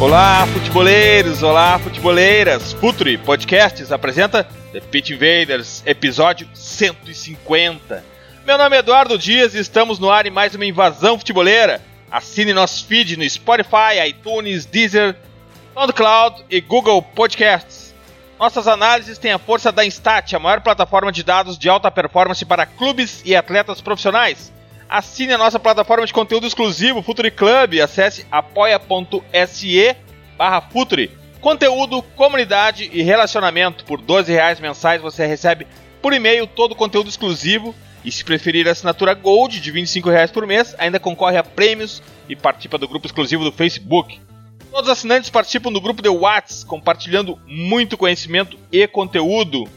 Olá, futeboleiros! Olá, futeboleiras! Futuri Podcasts apresenta The Pit Invaders, episódio 150. Meu nome é Eduardo Dias e estamos no ar em mais uma invasão futeboleira. Assine nosso feed no Spotify, iTunes, Deezer, SoundCloud e Google Podcasts. Nossas análises têm a força da Instat, a maior plataforma de dados de alta performance para clubes e atletas profissionais. Assine a nossa plataforma de conteúdo exclusivo, Futuri Club. Acesse apoia.se barra Futuri. Conteúdo, comunidade e relacionamento. Por 12 reais mensais você recebe por e-mail todo o conteúdo exclusivo. E se preferir a assinatura Gold de 25 reais por mês, ainda concorre a prêmios e participa do grupo exclusivo do Facebook. Todos os assinantes participam do grupo de Whats, compartilhando muito conhecimento e conteúdo.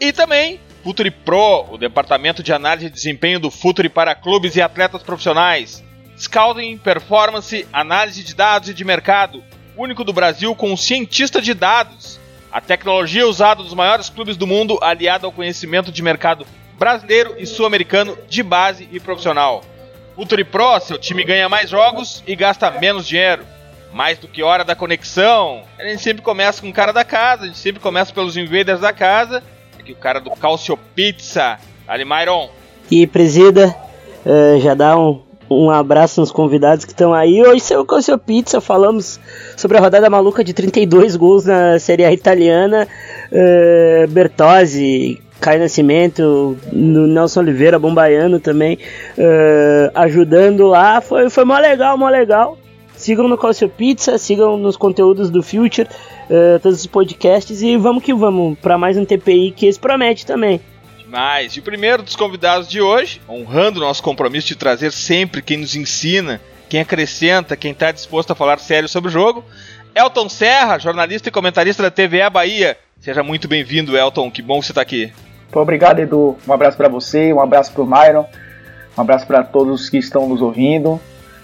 E também Futuri Pro, o departamento de análise de desempenho do Futuri para clubes e atletas profissionais. Scouting, performance, análise de dados e de mercado, único do Brasil com um cientista de dados. A tecnologia usada nos maiores clubes do mundo, aliada ao conhecimento de mercado brasileiro e sul-americano de base e profissional. Futuri Pro, seu time ganha mais jogos e gasta menos dinheiro. Mais do que hora da conexão, a gente sempre começa com o cara da casa, a gente sempre começa pelos invaders da casa aqui o cara do Calcio Pizza, Ali Myron. E presida, uh, já dá um, um abraço nos convidados que estão aí. Hoje, seu Calcio Pizza, falamos sobre a rodada maluca de 32 gols na Série A italiana. Uh, Bertozzi, Caio Nascimento, no Nelson Oliveira, Bombaiano também, uh, ajudando lá. Foi, foi mó legal, mó legal. Sigam no Calcio Pizza, sigam nos conteúdos do Future uh, todos os podcasts e vamos que vamos para mais um TPI que esse promete também. Demais! E o primeiro dos convidados de hoje, honrando o nosso compromisso de trazer sempre quem nos ensina, quem acrescenta, quem está disposto a falar sério sobre o jogo, Elton Serra, jornalista e comentarista da TVA Bahia. Seja muito bem-vindo, Elton. Que bom que você está aqui. obrigado, Edu. Um abraço para você, um abraço para o Myron, um abraço para todos que estão nos ouvindo.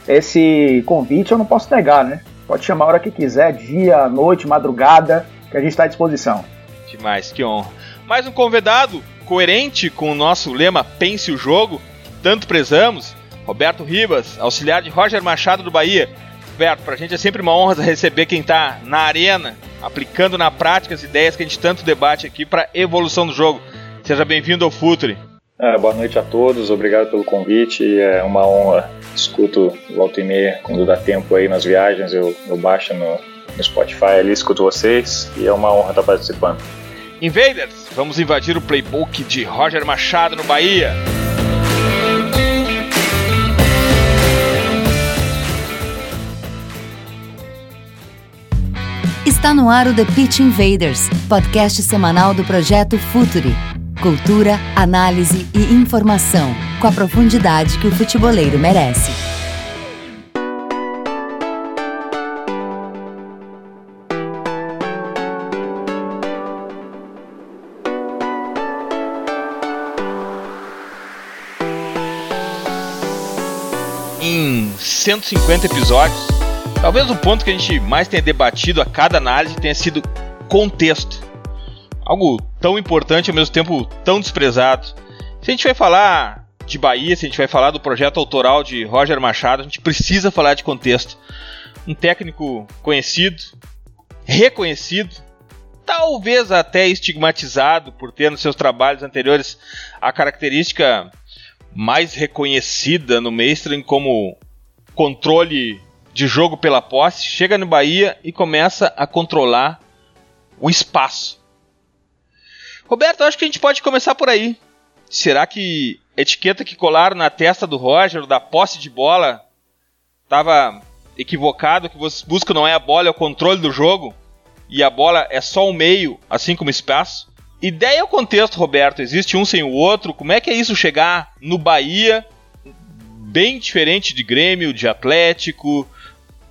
Esse convite eu não posso negar, né? Pode chamar a hora que quiser, dia, noite, madrugada, que a gente está à disposição. Demais, que honra. Mais um convidado coerente com o nosso lema Pense o Jogo, tanto prezamos, Roberto Ribas, auxiliar de Roger Machado do Bahia. Roberto, pra gente é sempre uma honra receber quem está na arena, aplicando na prática as ideias que a gente tanto debate aqui para evolução do jogo. Seja bem-vindo ao Futre. É, boa noite a todos, obrigado pelo convite. É uma honra. Escuto volta e meia quando dá tempo aí nas viagens, eu, eu baixo no, no Spotify ali, escuto vocês e é uma honra estar participando. Invaders, vamos invadir o playbook de Roger Machado no Bahia. Está no ar o The Pitch Invaders, podcast semanal do projeto Futuri Cultura, análise e informação, com a profundidade que o futeboleiro merece. Em 150 episódios, talvez o ponto que a gente mais tenha debatido a cada análise tenha sido contexto algo tão importante ao mesmo tempo tão desprezado. Se a gente vai falar de Bahia, se a gente vai falar do projeto autoral de Roger Machado, a gente precisa falar de contexto. Um técnico conhecido, reconhecido, talvez até estigmatizado por ter nos seus trabalhos anteriores a característica mais reconhecida no mainstream como controle de jogo pela posse, chega no Bahia e começa a controlar o espaço. Roberto, acho que a gente pode começar por aí. Será que a etiqueta que colaram na testa do Roger, da posse de bola, estava equivocado? Que você busca não é a bola, é o controle do jogo? E a bola é só o meio, assim como espaço? Ideia ou contexto, Roberto? Existe um sem o outro? Como é que é isso chegar no Bahia, bem diferente de Grêmio, de Atlético,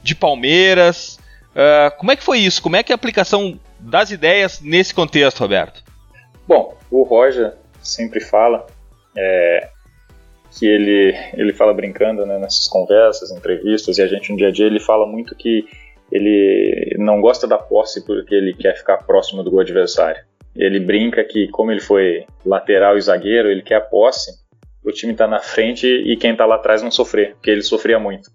de Palmeiras? Uh, como é que foi isso? Como é que a aplicação das ideias nesse contexto, Roberto? Bom, o Roger sempre fala é, que ele, ele fala brincando né, nessas conversas, entrevistas, e a gente no dia a dia ele fala muito que ele não gosta da posse porque ele quer ficar próximo do adversário. Ele brinca que, como ele foi lateral e zagueiro, ele quer a posse, o time está na frente e quem está lá atrás não sofrer, porque ele sofria muito.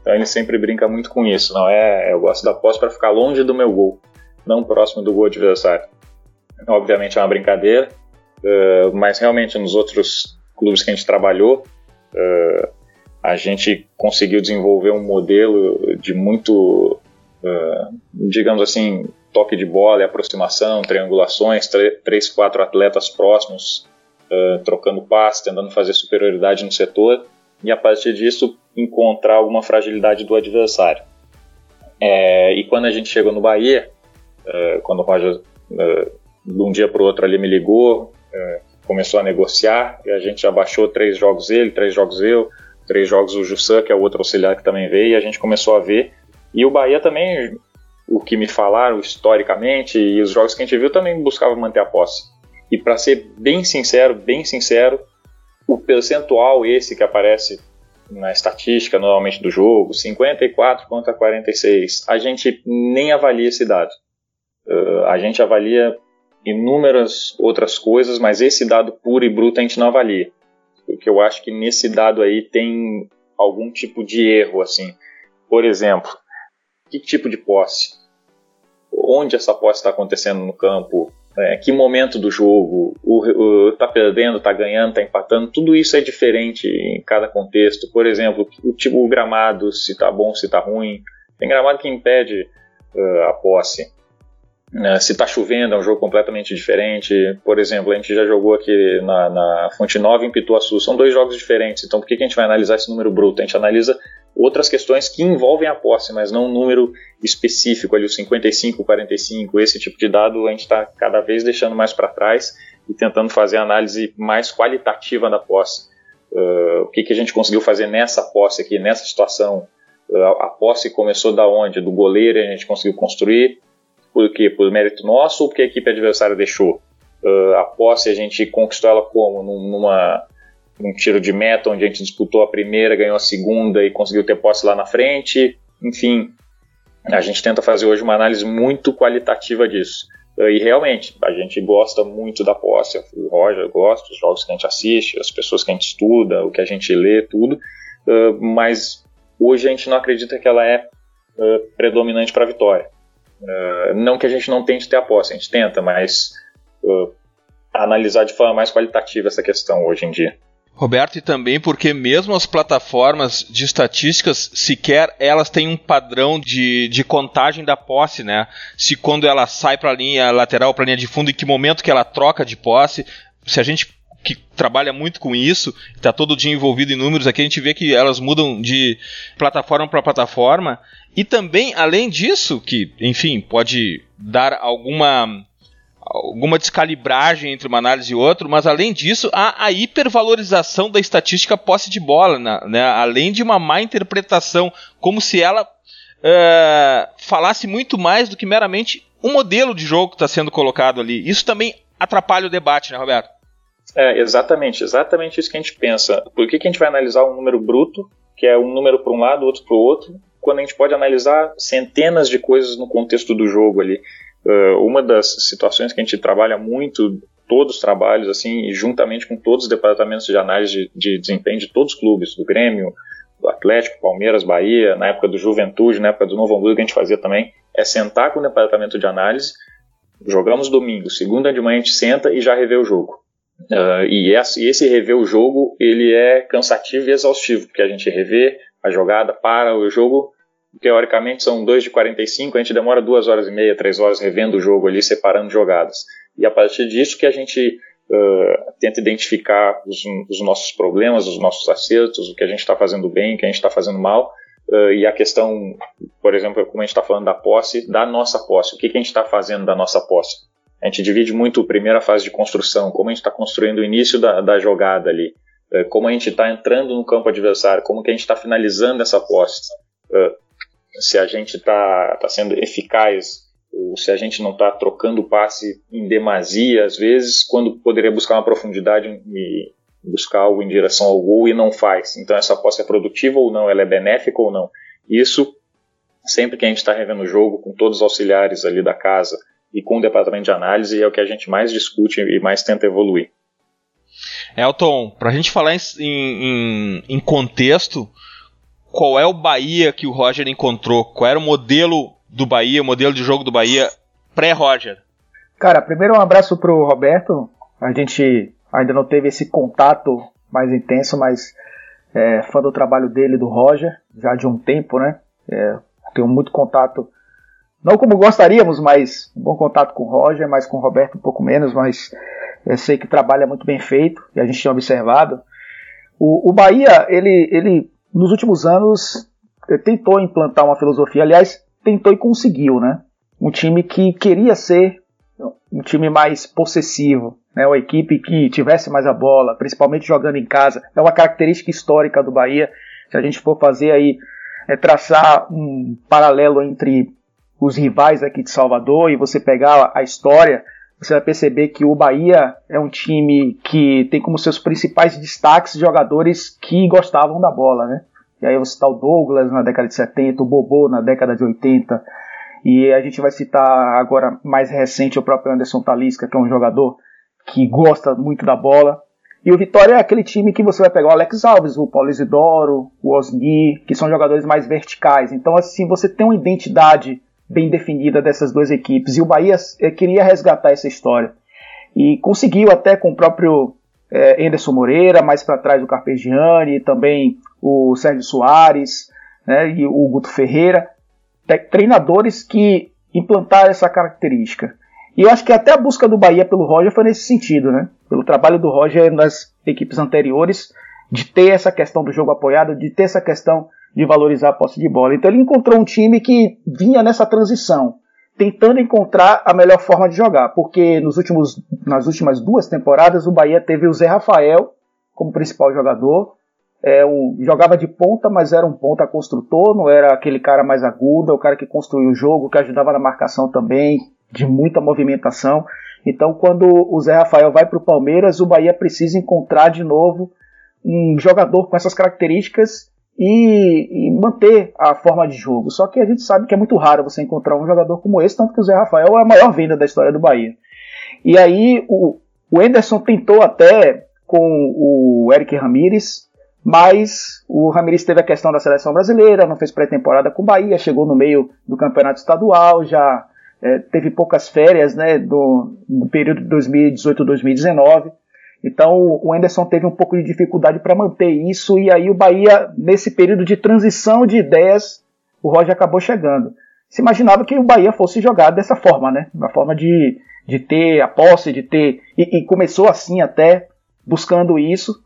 Então ele sempre brinca muito com isso. Não é, eu gosto da posse para ficar longe do meu gol, não próximo do gol adversário. Obviamente é uma brincadeira, uh, mas realmente nos outros clubes que a gente trabalhou, uh, a gente conseguiu desenvolver um modelo de muito, uh, digamos assim, toque de bola aproximação, triangulações, três, quatro atletas próximos, trocando passe, tentando fazer superioridade no setor, e a partir disso encontrar alguma fragilidade do adversário. É, e quando a gente chegou no Bahia, quando o Roger, de um dia para o outro ali me ligou, começou a negociar, e a gente já baixou três jogos ele, três jogos eu, três jogos o Jussan, que é o outro auxiliar que também veio, e a gente começou a ver. E o Bahia também o que me falaram historicamente e os jogos que a gente viu também buscava manter a posse. E para ser bem sincero, bem sincero, o percentual esse que aparece na estatística normalmente do jogo, 54 contra 46, a gente nem avalia esse dado. Uh, a gente avalia inúmeras outras coisas, mas esse dado puro e bruto a gente não avalia. Porque eu acho que nesse dado aí tem algum tipo de erro, assim. Por exemplo, que tipo de posse? onde essa posse está acontecendo no campo, é, que momento do jogo, o, o, tá perdendo, tá ganhando, tá empatando, tudo isso é diferente em cada contexto. Por exemplo, o tipo o gramado, se tá bom, se tá ruim. Tem gramado que impede uh, a posse. Uh, se tá chovendo, é um jogo completamente diferente. Por exemplo, a gente já jogou aqui na, na Fonte Nova em Pituaçu. São dois jogos diferentes. Então, por que, que a gente vai analisar esse número bruto? A gente analisa outras questões que envolvem a posse, mas não um número específico, ali o 55, 45, esse tipo de dado a gente está cada vez deixando mais para trás e tentando fazer a análise mais qualitativa da posse. Uh, o que, que a gente conseguiu fazer nessa posse aqui, nessa situação? Uh, a posse começou da onde? Do goleiro a gente conseguiu construir, por quê? Por mérito nosso ou porque a equipe adversária deixou? Uh, a posse a gente conquistou ela como? Numa um tiro de meta onde a gente disputou a primeira, ganhou a segunda e conseguiu ter posse lá na frente. Enfim, a gente tenta fazer hoje uma análise muito qualitativa disso. E realmente, a gente gosta muito da posse. O Roger gosta, os jogos que a gente assiste, as pessoas que a gente estuda, o que a gente lê, tudo. Mas hoje a gente não acredita que ela é predominante para a vitória. Não que a gente não tente ter a posse, a gente tenta, mas analisar de forma mais qualitativa essa questão hoje em dia. Roberto, e também porque mesmo as plataformas de estatísticas, sequer elas têm um padrão de, de contagem da posse, né? Se quando ela sai para a linha lateral, para a linha de fundo, em que momento que ela troca de posse. Se a gente que trabalha muito com isso, está todo dia envolvido em números aqui, a gente vê que elas mudam de plataforma para plataforma. E também, além disso, que, enfim, pode dar alguma alguma descalibragem entre uma análise e outra, mas além disso, há a hipervalorização da estatística posse de bola, né? né? além de uma má interpretação, como se ela uh, falasse muito mais do que meramente um modelo de jogo que está sendo colocado ali. Isso também atrapalha o debate, né, Roberto? É, exatamente, exatamente isso que a gente pensa. Por que, que a gente vai analisar um número bruto, que é um número para um lado, outro para o outro, quando a gente pode analisar centenas de coisas no contexto do jogo ali? Uh, uma das situações que a gente trabalha muito, todos os trabalhos, assim, e juntamente com todos os departamentos de análise de, de desempenho de todos os clubes, do Grêmio, do Atlético, Palmeiras, Bahia, na época do Juventude, na época do Novo Hamburgo, que a gente fazia também, é sentar com o departamento de análise, jogamos domingo, segunda de manhã a gente senta e já revê o jogo. Uh, e, esse, rever o jogo, ele é cansativo e exaustivo, porque a gente revê a jogada, para o jogo, teoricamente são 2 de 45, a gente demora duas horas e meia, três horas revendo o jogo ali, separando jogadas. E a partir disso que a gente uh, tenta identificar os, os, nossos problemas, os nossos acertos, o que a gente está fazendo bem, o que a gente está fazendo mal, uh, e a questão, por exemplo, como a gente está falando da posse, da nossa posse, o que, que a gente está fazendo da nossa posse. A gente divide muito a primeira fase de construção, como a gente está construindo o início da, da jogada ali, uh, como a gente está entrando no campo adversário, como que a gente está finalizando essa posse se a gente está tá sendo eficaz ou se a gente não está trocando passe em demasia, às vezes, quando poderia buscar uma profundidade e buscar algo em direção ao gol e não faz. Então essa posse é produtiva ou não, ela é benéfica ou não. Isso, sempre que a gente está revendo o jogo, com todos os auxiliares ali da casa e com o departamento de análise, é o que a gente mais discute e mais tenta evoluir. Elton, para a gente falar em, em, em contexto, qual é o Bahia que o Roger encontrou? Qual era o modelo do Bahia, o modelo de jogo do Bahia pré-Roger? Cara, primeiro um abraço pro Roberto. A gente ainda não teve esse contato mais intenso, mas é, fã do trabalho dele, do Roger, já de um tempo, né? É, tenho muito contato, não como gostaríamos, mas um bom contato com o Roger, mas com o Roberto um pouco menos, mas eu sei que o trabalho é muito bem feito e a gente tem observado. O, o Bahia, ele, ele nos últimos anos tentou implantar uma filosofia, aliás, tentou e conseguiu, né? Um time que queria ser um time mais possessivo, né? Uma equipe que tivesse mais a bola, principalmente jogando em casa. É uma característica histórica do Bahia. Se a gente for fazer aí, é traçar um paralelo entre os rivais aqui de Salvador e você pegar a história, você vai perceber que o Bahia é um time que tem como seus principais destaques jogadores que gostavam da bola, né? E aí vou citar o Douglas na década de 70, o Bobô na década de 80, e a gente vai citar agora mais recente o próprio Anderson Talisca, que é um jogador que gosta muito da bola. E o Vitória é aquele time que você vai pegar o Alex Alves, o Paulo Isidoro, o Osni, que são jogadores mais verticais. Então, assim, você tem uma identidade bem definida dessas duas equipes. E o Bahia eh, queria resgatar essa história. E conseguiu até com o próprio é, Anderson Moreira, mais para trás o Carpegiani, também o Sérgio Soares né, e o Guto Ferreira, treinadores que implantaram essa característica. E eu acho que até a busca do Bahia pelo Roger foi nesse sentido, né? Pelo trabalho do Roger nas equipes anteriores, de ter essa questão do jogo apoiado, de ter essa questão de valorizar a posse de bola. Então ele encontrou um time que vinha nessa transição, tentando encontrar a melhor forma de jogar, porque nos últimos, nas últimas duas temporadas o Bahia teve o Zé Rafael como principal jogador, é um, jogava de ponta, mas era um ponta construtor, não era aquele cara mais agudo, é o cara que construía o jogo, que ajudava na marcação também, de muita movimentação. Então, quando o Zé Rafael vai para o Palmeiras, o Bahia precisa encontrar de novo um jogador com essas características e, e, manter a forma de jogo. Só que a gente sabe que é muito raro você encontrar um jogador como esse, tanto que o Zé Rafael é a maior venda da história do Bahia. E aí o, o Enderson tentou até com o Eric Ramírez, mas o Ramírez teve a questão da seleção brasileira, não fez pré-temporada com o Bahia, chegou no meio do campeonato estadual, já é, teve poucas férias né, do, do período de 2018-2019. Então o Anderson teve um pouco de dificuldade para manter isso, e aí o Bahia, nesse período de transição de ideias, o Roger acabou chegando. Se imaginava que o Bahia fosse jogar dessa forma, né? Na forma de, de ter a posse, de ter. E, e começou assim até, buscando isso.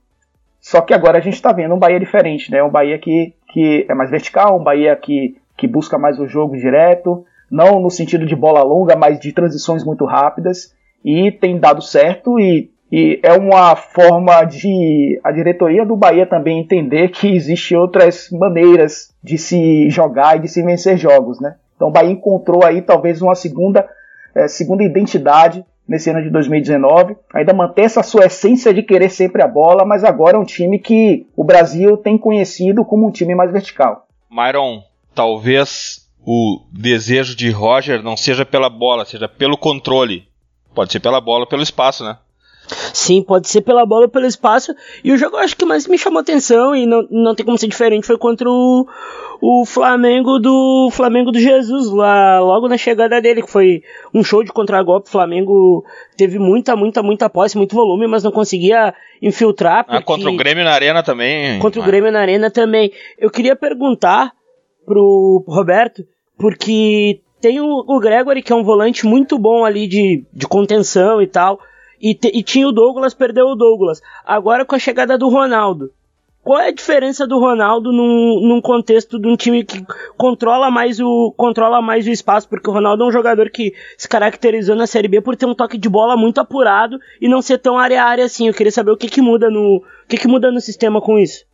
Só que agora a gente está vendo um Bahia diferente, né? Um Bahia que, que é mais vertical, um Bahia que, que busca mais o jogo direto, não no sentido de bola longa, mas de transições muito rápidas. E tem dado certo e e é uma forma de a diretoria do Bahia também entender que existem outras maneiras de se jogar e de se vencer jogos, né? Então o Bahia encontrou aí talvez uma segunda, é, segunda identidade nesse ano de 2019. Ainda mantém essa sua essência de querer sempre a bola, mas agora é um time que o Brasil tem conhecido como um time mais vertical. Myron, talvez o desejo de Roger não seja pela bola, seja pelo controle. Pode ser pela bola, pelo espaço, né? Sim, pode ser pela bola ou pelo espaço. E o jogo eu acho que mais me chamou atenção e não, não tem como ser diferente foi contra o, o Flamengo do Flamengo do Jesus lá logo na chegada dele, que foi um show de contragolpe. O Flamengo teve muita, muita, muita posse, muito volume, mas não conseguia infiltrar. Porque... Ah, contra o Grêmio na Arena também. Contra o Grêmio na Arena também. Eu queria perguntar pro Roberto, porque tem o, o Gregory, que é um volante muito bom ali de, de contenção e tal. E, te, e tinha o Douglas, perdeu o Douglas. Agora com a chegada do Ronaldo. Qual é a diferença do Ronaldo num, num, contexto de um time que controla mais, o, controla mais o espaço? Porque o Ronaldo é um jogador que se caracterizou na Série B por ter um toque de bola muito apurado e não ser tão área a área assim. Eu queria saber o que, que muda no. O que, que muda no sistema com isso?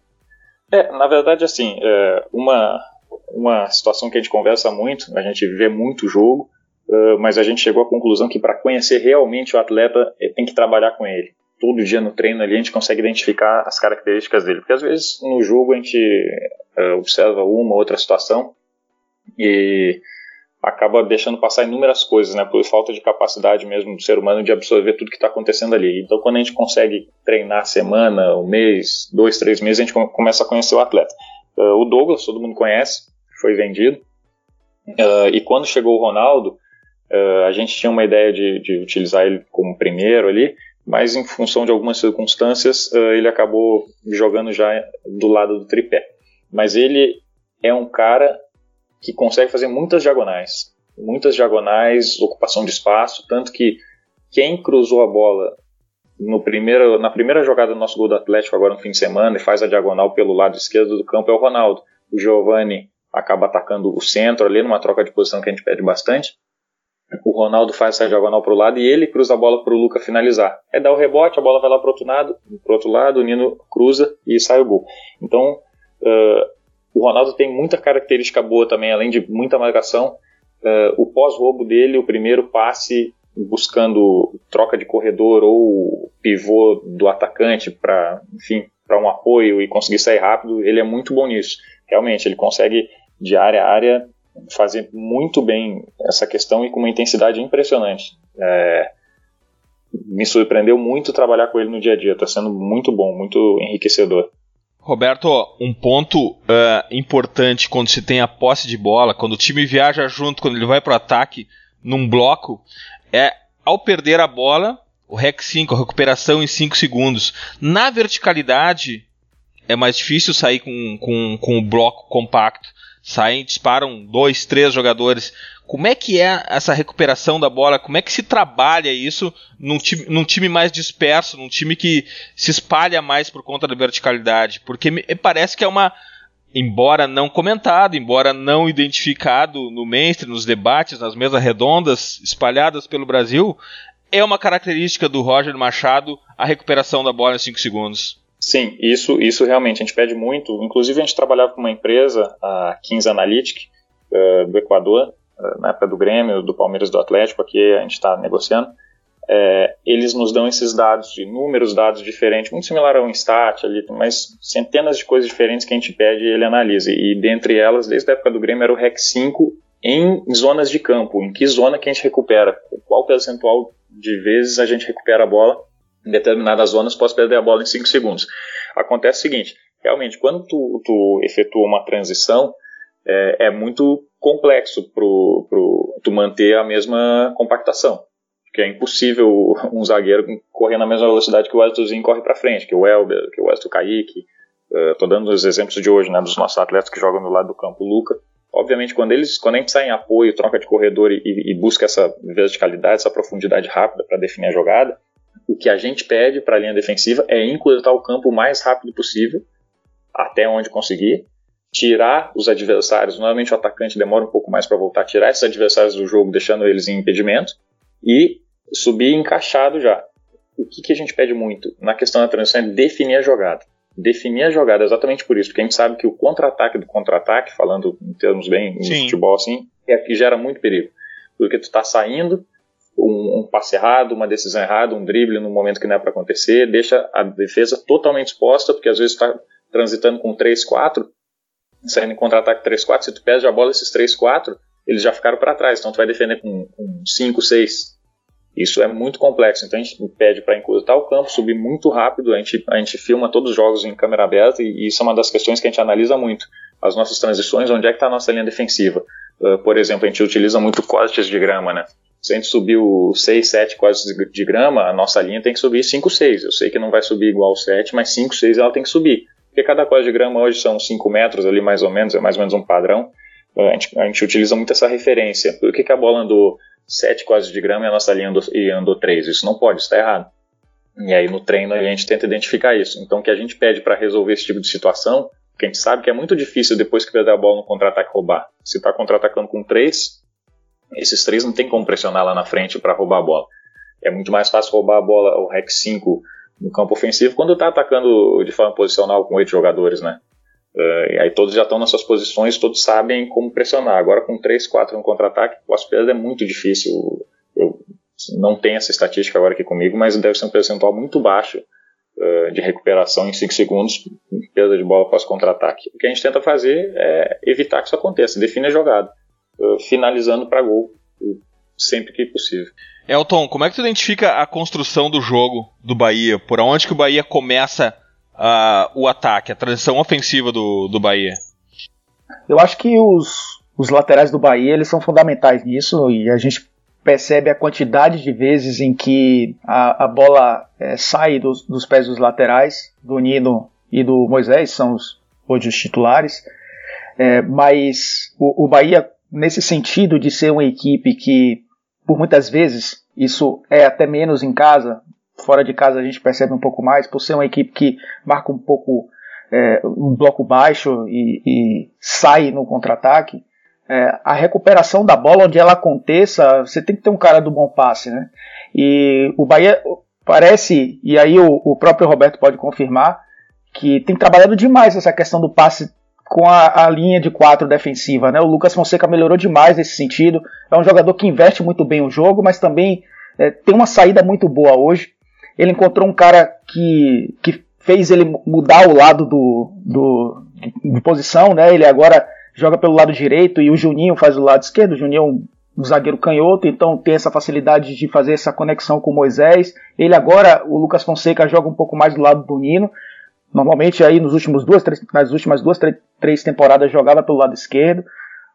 É, na verdade, assim, é uma, uma situação que a gente conversa muito, a gente vê muito jogo, uh, mas a gente chegou à conclusão que para conhecer realmente o atleta, eh, tem que trabalhar com ele. Todo dia no treino ali a gente consegue identificar as características dele, porque às vezes no jogo a gente uh, observa uma outra situação e acaba deixando passar inúmeras coisas, né, por falta de capacidade mesmo do ser humano de absorver tudo que está acontecendo ali. Então, quando a gente consegue treinar semana, um mês, dois, três meses, a gente começa a conhecer o atleta. Uh, o Douglas, todo mundo conhece, foi vendido. Uh, e quando chegou o Ronaldo, uh, a gente tinha uma ideia de, de, utilizar ele como primeiro ali, mas em função de algumas circunstâncias, ele acabou jogando já do lado do tripé. Mas ele é um cara que consegue fazer muitas diagonais. Muitas diagonais, ocupação de espaço, tanto que quem cruzou a bola no primeiro, na primeira jogada do nosso gol do Atlético, agora no fim de semana, e faz a diagonal pelo lado esquerdo do campo é o Ronaldo. O Giovani acaba atacando o centro ali, numa troca de posição que a gente pede bastante. O Ronaldo faz essa diagonal para o lado e ele cruza a bola para o Luca finalizar. É dar o rebote, a bola vai lá para o outro lado, pro outro lado, o Nino cruza e sai o gol. Então, uh, o Ronaldo tem muita característica boa também, além de muita marcação. Uh, o pós-roubo dele, o primeiro passe buscando troca de corredor ou pivô do atacante para, enfim, para um apoio e conseguir sair rápido, ele é muito bom nisso. Realmente, ele consegue de área a área fazer muito bem essa questão e com uma intensidade impressionante. É, me surpreendeu muito trabalhar com ele no dia a dia, está sendo muito bom, muito enriquecedor. Roberto, um ponto uh, importante quando se tem a posse de bola, quando o time viaja junto, quando ele vai para o ataque num bloco, é ao perder a bola, o REC 5, a recuperação em 5 segundos. Na verticalidade, é mais difícil sair com, com, com o bloco compacto. Saem, disparam dois, três jogadores. Como é que é essa recuperação da bola? Como é que se trabalha isso num time, num time mais disperso, num time que se espalha mais por conta da verticalidade? Porque me parece que é uma. Embora não comentado, embora não identificado no mainstream, nos debates, nas mesas redondas espalhadas pelo Brasil, é uma característica do Roger Machado a recuperação da bola em 5 segundos. Sim, isso, isso realmente a gente pede muito. Inclusive, a gente trabalhava com uma empresa, a Kings Analytic, uh, do Equador, na época do Grêmio, do Palmeiras, do Atlético, aqui a gente está negociando, é, eles nos dão esses dados, de números, dados diferentes, muito similar ao Instat, ali, mas centenas de coisas diferentes que a gente pede e ele analisa. E dentre elas, desde a época do Grêmio, era o REC 5 em zonas de campo, em que zona que a gente recupera, qual percentual de vezes a gente recupera a bola em determinadas zonas, posso perder a bola em 5 segundos. Acontece o seguinte, realmente, quando tu, tu efetua uma transição, é, é muito complexo para tu manter a mesma compactação. Porque é impossível um zagueiro correr na mesma velocidade que o Wesleyzinho corre para frente, que o Elber, que o Wesley Kaique. Estou uh, dando os exemplos de hoje, né, dos nossos atletas que jogam do lado do campo, o Luca. Obviamente, quando, eles, quando a gente sai em apoio, troca de corredor e, e busca essa verticalidade, essa profundidade rápida para definir a jogada, o que a gente pede para a linha defensiva é encurtar o campo o mais rápido possível, até onde conseguir, tirar os adversários. Normalmente o atacante demora um pouco mais para voltar, tirar esses adversários do jogo, deixando eles em impedimento e subir encaixado já. O que, que a gente pede muito na questão da transição é definir a jogada. Definir a jogada exatamente por isso, porque a gente sabe que o contra-ataque do contra-ataque, falando em termos bem no futebol assim, é que gera muito perigo. Porque tu está saindo, um, um, passe errado, uma decisão errada, um drible no momento que não é para acontecer, deixa a defesa totalmente exposta, porque às vezes está transitando com 3, 4, saindo em contra-ataque 3-4, se tu perde a bola esses 3-4, eles já ficaram para trás, então tu vai defender com, com 5, 6. Isso é muito complexo, então a gente pede para encurtar o campo, subir muito rápido, a gente, a gente filma todos os jogos em câmera aberta e, isso é uma das questões que a gente analisa muito. As nossas transições, onde é que está a nossa linha defensiva? Uh, por exemplo, a gente utiliza muito cortes de grama, né? Se a gente subiu 6, 7 cortes de grama, a nossa linha tem que subir 5, 6. Eu sei que não vai subir igual 7, mas 5, 6 ela tem que subir porque cada quadro de grama hoje são 5 metros ali mais ou menos, é mais ou menos um padrão. A gente, a gente utiliza muito essa referência. Por que, que a bola andou 7 quadros de grama e a nossa linha andou, andou 3? Isso não pode, está errado. E aí no treino a gente tenta identificar isso. Então o que a gente pede para resolver esse tipo de situação, que a gente sabe que é muito difícil depois que perder a bola no contra-ataque roubar. Se está contra-atacando com 3, esses 3 não tem como pressionar lá na frente para roubar a bola. É muito mais fácil roubar a bola, o REC 5 no campo ofensivo quando está atacando de forma posicional com oito jogadores, né? Uh, e aí todos já estão nas suas posições, todos sabem como pressionar. Agora com 3, 4 no contra-ataque, o pós-perda é muito difícil. Eu não tenho essa estatística agora aqui comigo, mas deve ser um percentual muito baixo uh, de recuperação em 5 segundos, perda de bola pós-contra-ataque. O que a gente tenta fazer é evitar que isso aconteça, define a jogada, finalizando para gol sempre que possível. Elton, como é que tu identifica a construção do jogo do Bahia? Por onde que o Bahia começa uh, o ataque, a transição ofensiva do, do Bahia? Eu acho que os, os laterais do Bahia eles são fundamentais nisso e a gente percebe a quantidade de vezes em que a, a bola é, sai dos, dos, pés dos laterais, do Nino e do Moisés, são os, hoje os titulares. É, mas o, o Bahia, nesse sentido de ser uma equipe que, por muitas vezes, isso é até menos em casa, fora de casa a gente percebe um pouco mais, por ser uma equipe que marca um pouco é, um bloco baixo e, e sai no contra-ataque, é, a recuperação da bola, onde ela aconteça, você tem que ter um cara do bom passe, né? E o Bahia parece, e aí o, o próprio Roberto pode confirmar, que tem trabalhado demais essa questão do passe com a, a, linha de quatro defensiva, né? O Lucas Fonseca melhorou demais nesse sentido. É um jogador que investe muito bem o jogo, mas também é, tem uma saída muito boa hoje. Ele encontrou um cara que, que fez ele mudar o lado do, do de, posição, né? Ele agora joga pelo lado direito e o Juninho faz o lado esquerdo. O Juninho é um, um zagueiro canhoto, então tem essa facilidade de fazer essa conexão com o Moisés. Ele agora, o Lucas Fonseca, joga um pouco mais do lado do Nino. Normalmente aí nos últimos duas, três, nas últimas duas, três, três temporadas jogava pelo lado esquerdo.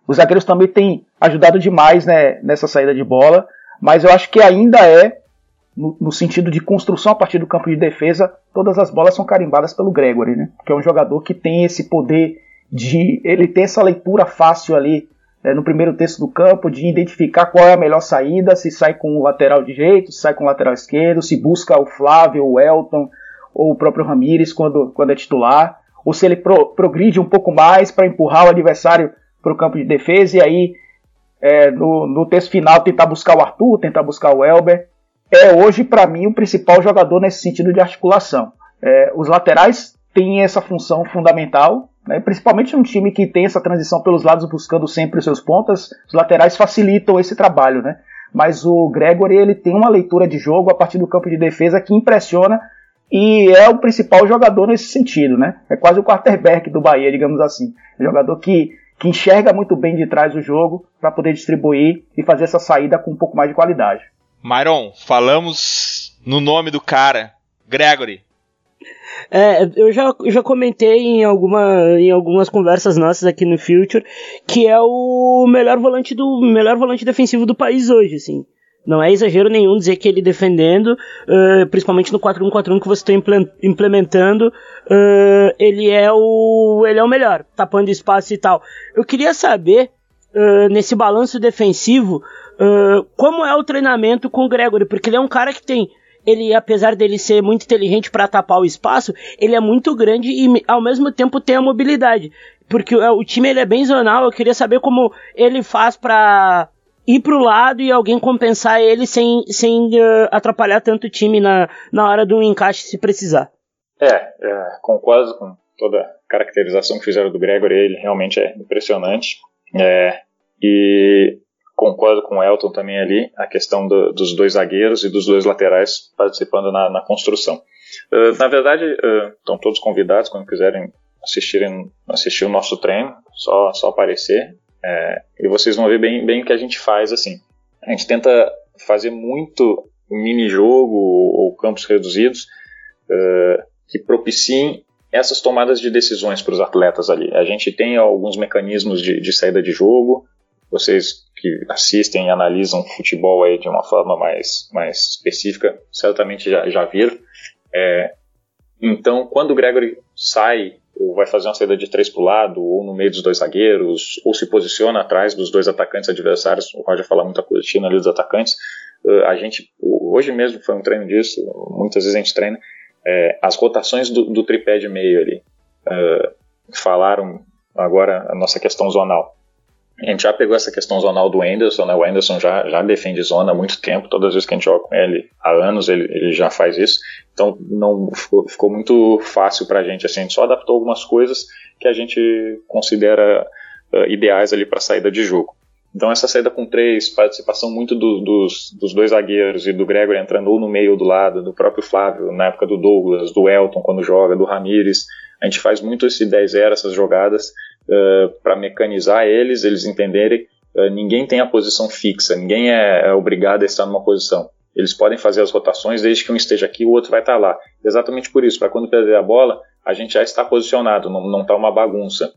Os zagueiros também têm ajudado demais né, nessa saída de bola, mas eu acho que ainda é, no, no, sentido de construção a partir do campo de defesa, todas as bolas são carimbadas pelo Gregory, né? Que é um jogador que tem esse poder de ele ter essa leitura fácil ali é, no primeiro terço do campo, de identificar qual é a melhor saída, se sai com o lateral direito, se sai com o lateral esquerdo, se busca o Flávio, o Elton ou o próprio Ramires quando, quando é titular, ou se ele pro, progride um pouco mais para empurrar o adversário para o campo de defesa e aí é, no, no terço final tentar buscar o Arthur, tentar buscar o Elber. É hoje, para mim, o principal jogador nesse sentido de articulação. É, os laterais têm essa função fundamental, né? Principalmente um time que tem essa transição pelos lados buscando sempre os seus pontas, os laterais facilitam esse trabalho, né? Mas o Gregory ele tem uma leitura de jogo a partir do campo de defesa que impressiona e é o principal jogador nesse sentido, né? É quase o quarterback do Bahia, digamos assim. É um jogador que, que enxerga muito bem de trás o jogo para poder distribuir e fazer essa saída com um pouco mais de qualidade. Myron, falamos no nome do cara, Gregory. É, eu já, já comentei em, alguma, em algumas conversas nossas aqui no Future que é o melhor volante do melhor volante defensivo do país hoje, assim. Não é exagero nenhum dizer que ele defendendo, uh, principalmente no 4-1-4-1 que você está implementando, uh, ele é o ele é o melhor, tapando espaço e tal. Eu queria saber uh, nesse balanço defensivo como é o treinamento com o Gregory, porque ele é um cara que tem ele, apesar dele ser muito inteligente para tapar o espaço, ele é muito grande e ao mesmo tempo tem a mobilidade. Porque o, o time ele é bem zonal, eu queria saber como ele faz para ir pro lado e alguém compensar ele sem, sem uh, atrapalhar tanto o time na, na hora do encaixe se precisar. É, é, concordo com toda a caracterização que fizeram do Gregory, ele realmente é impressionante. É, e concordo com o Elton também ali, a questão do, dos dois zagueiros e dos dois laterais participando na, na construção. Uh, na verdade, uh, estão todos convidados quando quiserem assistirem, assistir o nosso treino, só, só aparecer. É, e vocês vão ver bem, bem o que a gente faz assim. A gente tenta fazer muito mini-jogo ou campos reduzidos uh, que propiciem essas tomadas de decisões para os atletas ali. A gente tem alguns mecanismos de, de saída de jogo, vocês que assistem e analisam futebol aí de uma forma mais, mais específica certamente já, já viram. É, então, quando o Gregory sai ou vai fazer uma saída de três para o lado, ou no meio dos dois zagueiros, ou se posiciona atrás dos dois atacantes adversários, o Roger fala muita coisa ali dos atacantes, a gente, hoje mesmo foi um treino disso, muitas vezes a gente treina, é, as rotações do, do, tripé de meio ali, uh, falaram agora a nossa questão zonal. A gente já pegou essa questão zonal do Anderson, né? O Anderson já, já defende zona há muito tempo, todas as vezes que a gente joga com ele, há anos ele, ele já faz isso. Então não ficou, ficou muito fácil para a gente. Assim, a gente só adaptou algumas coisas que a gente considera uh, ideais ali para saída de jogo. Então essa saída com três, participação muito do, dos, dos, dois zagueiros e do Gregor entrando ou no meio ou do lado, do próprio Flávio, na época do Douglas, do Elton quando joga, do Ramires, a gente faz muito esse 10-0, essas jogadas, uh, para mecanizar eles, eles entenderem, uh, ninguém tem a posição fixa, ninguém é, é, obrigado a estar numa posição. Eles podem fazer as rotações desde que um esteja aqui, o outro vai estar lá. Exatamente por isso, para quando perder a bola, a gente já está posicionado, não está uma bagunça.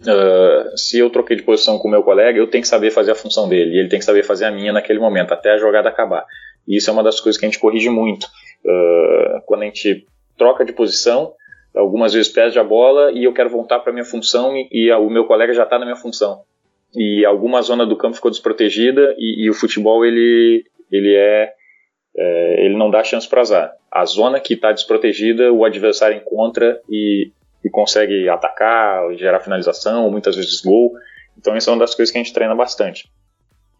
Uh, se eu troquei de posição com o meu colega, eu tenho que saber fazer a função dele, e ele tem que saber fazer a minha naquele momento, até a jogada acabar. E isso é uma das coisas que a gente corrige muito. Uh, quando a gente troca de posição, algumas vezes perde a bola e eu quero voltar para minha função e, e, o meu colega já está na minha função. E alguma zona do campo ficou desprotegida e, e o futebol ele, ele é, é ele não dá chance para azar. A zona que está desprotegida, o adversário encontra e e consegue atacar, gerar finalização, muitas vezes gol. Então, isso é uma das coisas que a gente treina bastante.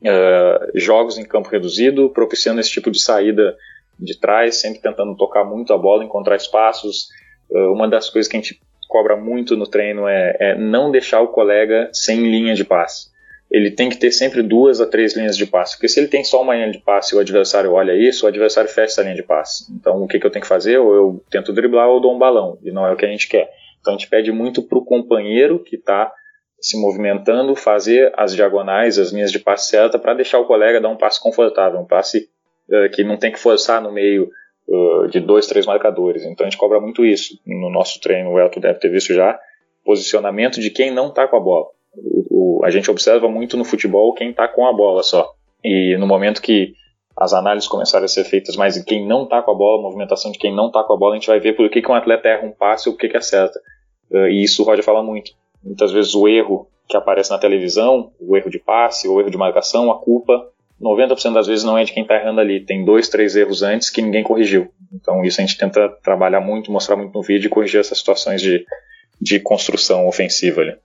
Uh, jogos em campo reduzido, propiciando esse tipo de saída de trás, sempre tentando tocar muito a bola, encontrar espaços. Uh, uma das coisas que a gente cobra muito no treino é, é, não deixar o colega sem linha de passe. Ele tem que ter sempre duas a três linhas de passe, porque se ele tem só uma linha de passe e o adversário olha isso, o adversário fecha essa linha de passe. Então, o que, que eu tenho que fazer? Ou eu tento driblar ou dou um balão, e não é o que a gente quer. Então a gente pede muito para o companheiro que está se movimentando fazer as diagonais, as linhas de passe certa para deixar o colega dar um passe confortável, um passe uh, que não tem que forçar no meio uh, de dois, três marcadores. Então a gente cobra muito isso no nosso treino. O Elton deve ter visto já posicionamento de quem não está com a bola. O, a gente observa muito no futebol quem está com a bola só. E no momento que as análises começarem a ser feitas mais em quem não está com a bola, a movimentação de quem não está com a bola, a gente vai ver por que, que um atleta erra um passe ou o que, que acerta. Uh, e isso o Roger fala muito. Muitas vezes o erro que aparece na televisão, o erro de passe, o erro de marcação, a culpa, 90% das vezes não é de quem está errando ali. Tem dois, três erros antes que ninguém corrigiu. Então isso a gente tenta trabalhar muito, mostrar muito no vídeo e corrigir essas situações de, de construção ofensiva ali.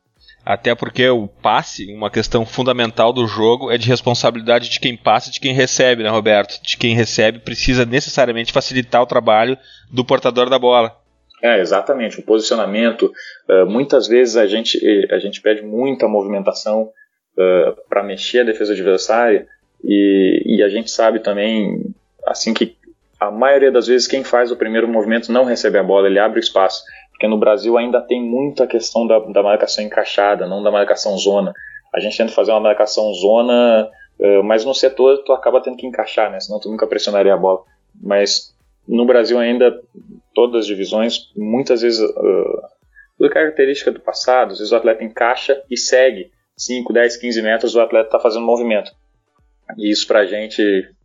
Até porque o passe, uma questão fundamental do jogo, é de responsabilidade de quem passa e de quem recebe, né, Roberto? De quem recebe precisa necessariamente facilitar o trabalho do portador da bola. É, exatamente. O posicionamento, uh, muitas vezes a gente, a gente pede muita movimentação uh, para mexer a defesa adversária e, e a gente sabe também, assim que a maioria das vezes quem faz o primeiro movimento não recebe a bola, ele abre o espaço porque no Brasil ainda tem muita questão da, da marcação encaixada, não da marcação zona. A gente tenta fazer uma marcação zona, uh, mas no setor tu acaba tendo que encaixar, né? Senão tu nunca pressionaria a bola. Mas no Brasil ainda, todas as divisões, muitas vezes, uh, por característica do passado, às vezes o atleta encaixa e segue 5, 10, 15 metros, o atleta está fazendo movimento. E isso pra gente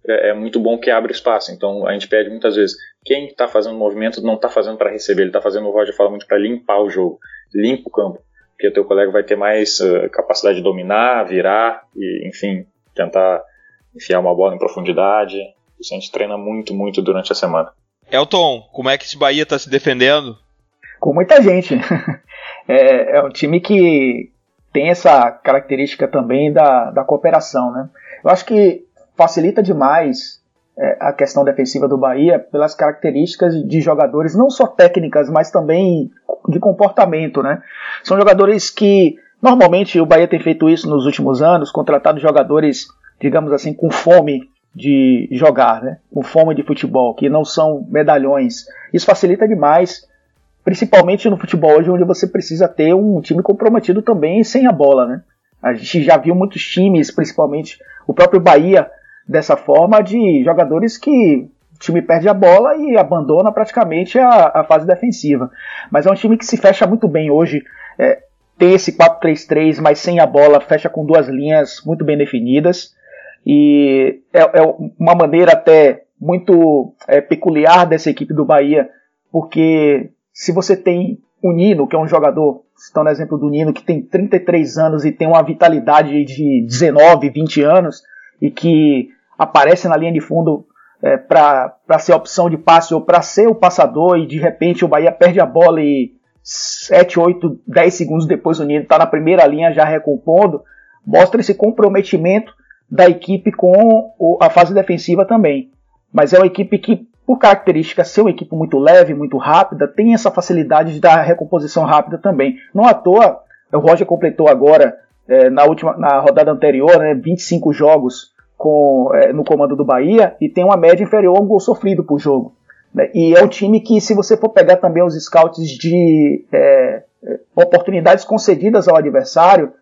é, é, muito bom que abre espaço. Então a gente pede muitas vezes, quem está fazendo movimento não está fazendo para receber, ele está fazendo, o Roger fala muito, para limpar o jogo, limpa o campo, porque o teu colega vai ter mais uh, capacidade de dominar, virar e, enfim, tentar enfiar uma bola em profundidade. Isso a gente treina muito, muito durante a semana. Elton, como é que esse Bahia está se defendendo? Com muita gente. é, é um time que tem essa característica também da, da cooperação, né? Eu acho que facilita demais é, a questão defensiva do Bahia pelas características de jogadores, não só técnicas, mas também de comportamento, né? São jogadores que normalmente o Bahia tem feito isso nos últimos anos, contratado jogadores, digamos assim, com fome de jogar, né? Com fome de futebol, que não são medalhões. Isso facilita demais, principalmente no futebol hoje, onde você precisa ter um time comprometido também sem a bola, né? A gente já viu muitos times, principalmente o próprio Bahia, dessa forma de jogadores que o time perde a bola e abandona praticamente a, a fase defensiva. Mas é um time que se fecha muito bem hoje. É, tem esse 4-3-3, mas sem a bola, fecha com duas linhas muito bem definidas. E é, é uma maneira até muito é, peculiar dessa equipe do Bahia, porque se você tem o Nino, que é um jogador, estão no exemplo do Nino, que tem 33 anos e tem uma vitalidade de 19, 20 anos, e que aparece na linha de fundo é, para ser opção de passe ou para ser o passador e de repente o Bahia perde a bola e 7, 8, 10 segundos depois o Nino está na primeira linha já recompondo, mostra esse comprometimento da equipe com a fase defensiva também. Mas é uma equipe que, por característica ser uma equipe muito leve, muito rápida, tem essa facilidade de dar recomposição rápida também. Não à toa, o Roger completou agora, é, na última na rodada anterior, né, 25 jogos com, é, no comando do Bahia e tem uma média inferior a um gol sofrido por jogo. Né? E é um time que, se você for pegar também os scouts de é, é oportunidades concedidas ao adversário,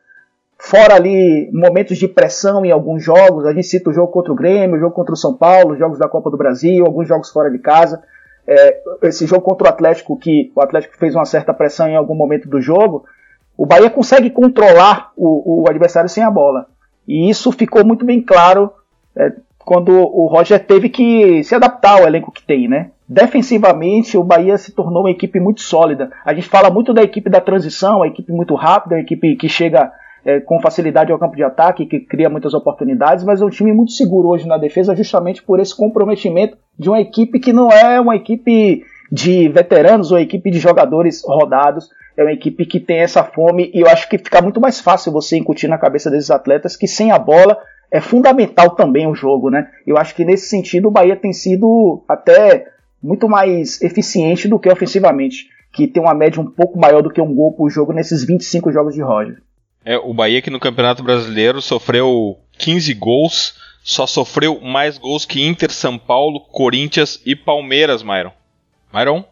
fora ali momentos de pressão em alguns jogos, a gente cita o jogo contra o Grêmio, o jogo contra o São Paulo, jogos da Copa do Brasil, alguns jogos fora de casa. É, esse jogo contra o Atlético, que o Atlético fez uma certa pressão em algum momento do jogo, o Bahia consegue controlar o, o adversário sem a bola. E isso ficou muito bem claro é, quando o Roger teve que se adaptar ao elenco que tem, né? Defensivamente, o Bahia se tornou uma equipe muito sólida. A gente fala muito da equipe da transição, a equipe muito rápida, a equipe que chega é, com facilidade ao campo de ataque, que cria muitas oportunidades, mas é um time muito seguro hoje na defesa, justamente por esse comprometimento de uma equipe que não é uma equipe de veteranos ou equipe de jogadores rodados, é uma equipe que tem essa fome e eu acho que fica muito mais fácil você incutir na cabeça desses atletas que sem a bola é fundamental também o jogo, né? Eu acho que nesse sentido o Bahia tem sido até muito mais eficiente do que ofensivamente, que tem uma média um pouco maior do que um gol por jogo nesses 25 jogos de Roger. É, o Bahia que no Campeonato Brasileiro sofreu 15 gols, só sofreu mais gols que Inter, São Paulo, Corinthians e Palmeiras, Myron. Myron,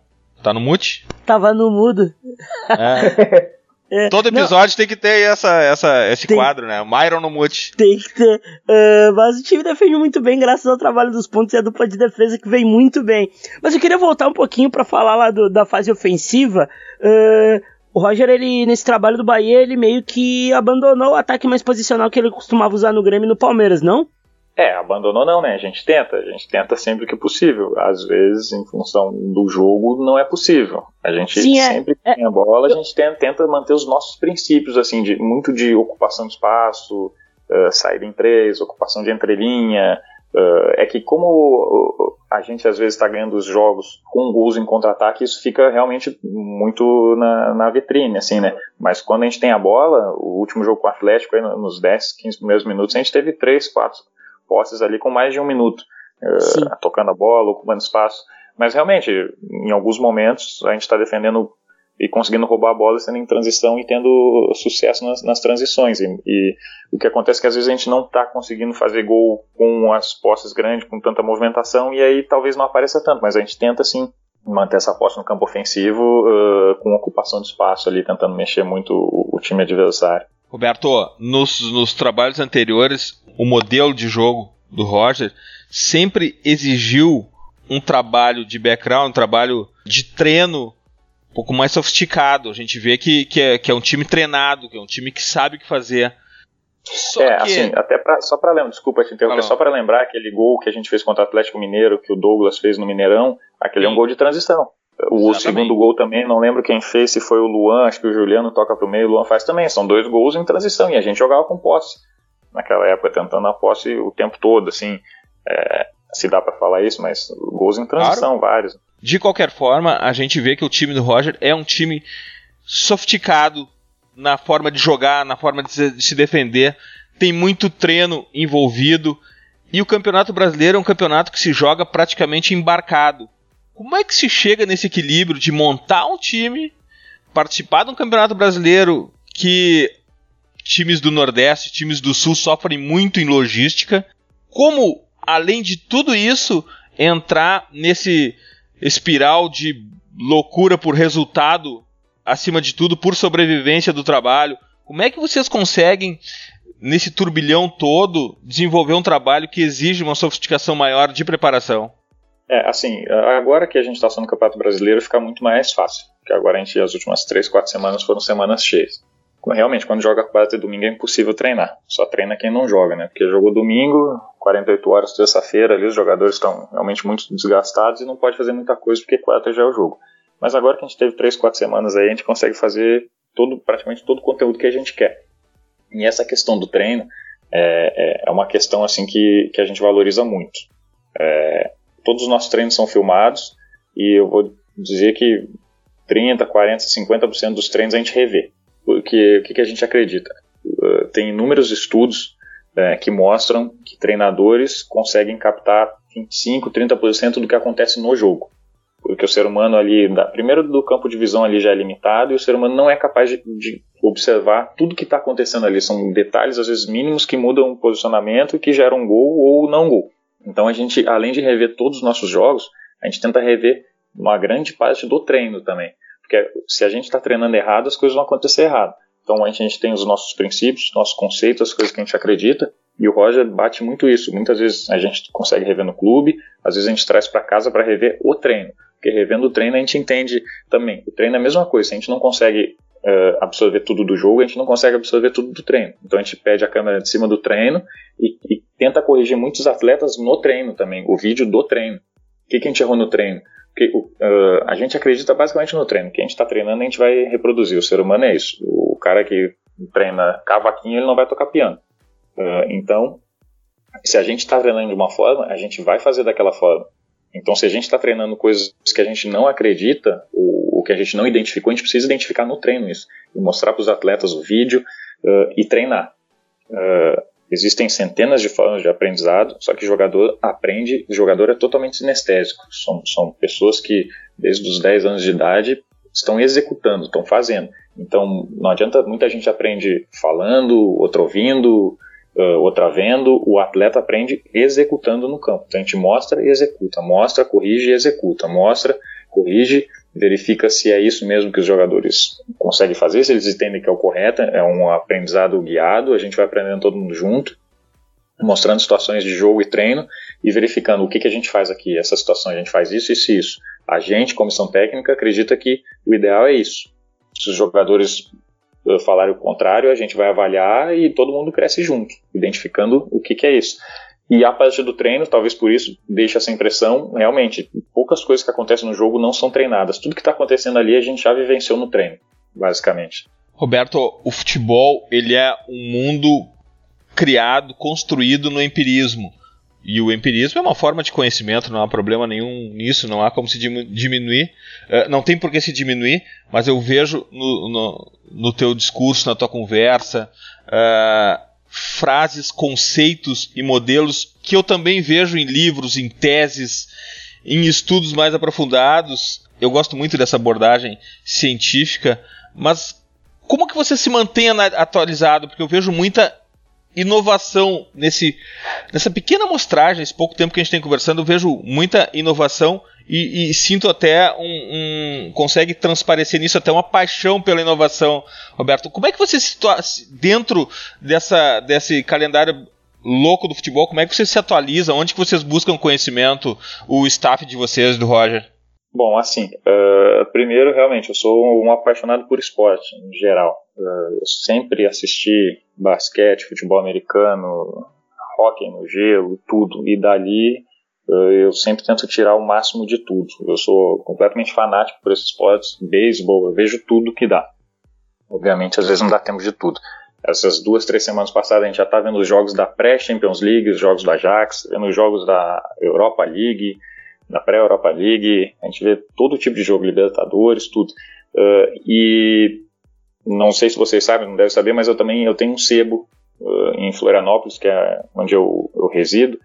tá no mute? Tava no mudo. É. É, Todo episódio não, tem que ter essa, essa, esse tem, quadro, né? Myron no mute. Tem que ter. Uh, mas o time defende muito bem, graças ao trabalho dos pontos e a dupla de defesa que vem muito bem. Mas eu queria voltar um pouquinho para falar lá do, da fase ofensiva. Uh, o Roger, ele, nesse trabalho do Bahia, ele meio que abandonou o ataque mais posicional que ele costumava usar no Grêmio e no Palmeiras, não? É, abandonou não, né? A gente tenta, a gente tenta sempre que possível. Às vezes, em função do jogo, não é possível. A gente Sim, é. sempre é, tem a bola, a gente tenta, tenta, manter os nossos princípios, assim, de muito de ocupação de espaço, uh, saída em três, ocupação de entrelinha, Uh, é que como a gente às vezes está ganhando os jogos com gols em contra-ataque, isso fica realmente muito na, na, vitrine, assim, né? Mas quando a gente tem a bola, o último jogo com o Atlético, aí, nos 10, 15 primeiros minutos, a gente teve 3, 4 posses ali com mais de um minuto, uh, tocando a bola, ocupando espaço. Mas realmente, em alguns momentos, a gente está defendendo e conseguindo roubar a bola sendo em transição e tendo sucesso nas, nas transições. E, e, o que acontece é que às vezes a gente não está conseguindo fazer gol com as posses grandes, com tanta movimentação, e aí talvez não apareça tanto, mas a gente tenta sim manter essa posse no campo ofensivo uh, com ocupação de espaço ali, tentando mexer muito o, o time adversário. Roberto, nos, nos trabalhos anteriores, o modelo de jogo do Roger sempre exigiu um trabalho de background, um trabalho de treino pouco mais sofisticado. A gente vê que, que, é, que é um time treinado, que é um time que sabe o que fazer. Só é, que... assim, até pra, só para lembrar, desculpa te interromper, só para lembrar aquele gol que a gente fez contra o Atlético Mineiro, que o Douglas fez no Mineirão, aquele Sim. é um gol de transição. O Exatamente. segundo gol também, não lembro quem fez, se foi o Luan, acho que o Juliano toca pro meio, o Luan faz também. São dois gols em transição e a gente jogava com posse. Naquela época, tentando a posse o tempo todo, assim. É, se dá para falar isso, mas gols em transição, claro. vários. De qualquer forma, a gente vê que o time do Roger é um time sofisticado na forma de jogar, na forma de se defender. Tem muito treino envolvido. E o Campeonato Brasileiro é um campeonato que se joga praticamente embarcado. Como é que se chega nesse equilíbrio de montar um time, participar de um Campeonato Brasileiro que times do Nordeste, times do Sul sofrem muito em logística? Como, além de tudo isso, entrar nesse espiral de loucura por resultado, acima de tudo, por sobrevivência do trabalho. Como é que vocês conseguem, nesse turbilhão todo, desenvolver um trabalho que exige uma sofisticação maior de preparação? É, assim, agora que a gente está só no Campeonato Brasileiro fica muito mais fácil, porque agora a gente, as últimas 3, 4 semanas foram semanas cheias. Realmente, quando joga quarta e domingo é impossível treinar, só treina quem não joga, né? Porque jogou domingo, 48 horas terça-feira, ali os jogadores estão realmente muito desgastados e não pode fazer muita coisa porque quarta já é o jogo. Mas agora que a gente teve 3, 4 semanas aí, a gente consegue fazer todo, praticamente todo o conteúdo que a gente quer. E essa questão do treino é, é, é uma questão assim que, que a gente valoriza muito. É, todos os nossos treinos são filmados e eu vou dizer que 30, 40, 50% dos treinos a gente revê. Porque o que, que a gente acredita? Uh, tem inúmeros estudos uh, que mostram que treinadores conseguem captar 25, 30% do que acontece no jogo. Porque o ser humano ali, primeiro do campo de visão ali já é limitado e o ser humano não é capaz de, de observar tudo que está acontecendo ali. São detalhes, às vezes mínimos, que mudam o posicionamento e que geram um gol ou não gol. Então a gente, além de rever todos os nossos jogos, a gente tenta rever uma grande parte do treino também. Porque se a gente está treinando errado, as coisas vão acontecer errado. Então a gente tem os nossos princípios, nossos conceitos, as coisas que a gente acredita, e o Roger bate muito isso. Muitas vezes a gente consegue rever no clube, às vezes a gente traz para casa para rever o treino. Porque revendo o treino a gente entende também. O treino é a mesma coisa. Se a gente não consegue uh, absorver tudo do jogo, a gente não consegue absorver tudo do treino. Então a gente pede a câmera de cima do treino e, e tenta corrigir muitos atletas no treino também, o vídeo do treino. O que, que a gente errou no treino? Porque uh, a gente acredita basicamente no treino. Que a gente está treinando, a gente vai reproduzir. O ser humano é isso. O cara que treina cavaquinho, ele não vai tocar piano. Uh, então, se a gente está treinando de uma forma, a gente vai fazer daquela forma. Então, se a gente está treinando coisas que a gente não acredita, ou, que a gente não identificou, a gente precisa identificar no treino isso. E mostrar para os atletas o vídeo uh, e treinar. Uh, existem centenas de formas de aprendizado, só que jogador aprende, jogador é totalmente sinestésico. São, são pessoas que, desde os 10 anos de idade, estão executando, estão fazendo. Então, não adianta, muita gente aprende falando, outra ouvindo, uh, outra vendo, o atleta aprende executando no campo. Então a gente mostra e executa, mostra, corrige e executa, mostra, corrige, verifica se é isso mesmo que os jogadores conseguem fazer, se eles entendem que é o correto, é um aprendizado guiado, a gente vai aprendendo todo mundo junto, mostrando situações de jogo e treino e verificando o que, que a gente faz aqui, essa situação, a gente faz isso, isso e isso. A gente, comissão técnica, acredita que o ideal é isso. Se os jogadores falarem o contrário, a gente vai avaliar e todo mundo cresce junto, identificando o que, que é isso. E a parte do treino, talvez por isso deixe essa impressão, realmente, poucas coisas que acontecem no jogo não são treinadas. Tudo que está acontecendo ali a gente já vivenciou no treino, basicamente. Roberto, o futebol ele é um mundo criado, construído no empirismo. E o empirismo é uma forma de conhecimento, não há problema nenhum nisso, não há como se diminuir, uh, não tem por que se diminuir, mas eu vejo no, no, no teu discurso, na tua conversa, uh, frases, conceitos e modelos que eu também vejo em livros, em teses, em estudos mais aprofundados. Eu gosto muito dessa abordagem científica, mas como que você se mantém atualizado? Porque eu vejo muita inovação nesse, nessa pequena amostragem, esse pouco tempo que a gente tem conversando, eu vejo muita inovação e, e, sinto até um, um, consegue transparecer nisso até uma paixão pela inovação, Roberto. Como é que você se situa dentro dessa desse calendário louco do futebol? Como é que você se atualiza? Onde que vocês buscam conhecimento? O staff de vocês, do Roger? Bom, assim, uh, primeiro, realmente, eu sou um apaixonado por esporte, em geral. Uh, eu sempre assisti basquete, futebol americano, hockey no gelo, tudo. E dali eu sempre tento tirar o máximo de tudo. Eu sou completamente fanático por esses esportes, beisebol, eu vejo tudo que dá. Obviamente, às vezes não dá tempo de tudo. Essas duas, três semanas passadas a gente já está vendo os jogos da pré-Champions League, os jogos da Ajax, vendo os jogos da Europa League, na pré-Europa League, a gente vê todo tipo de jogo, Libertadores, tudo. Uh, e não sei se vocês sabem, não devem saber, mas eu também eu tenho um sebo uh, em Florianópolis, que é onde eu, eu, resido,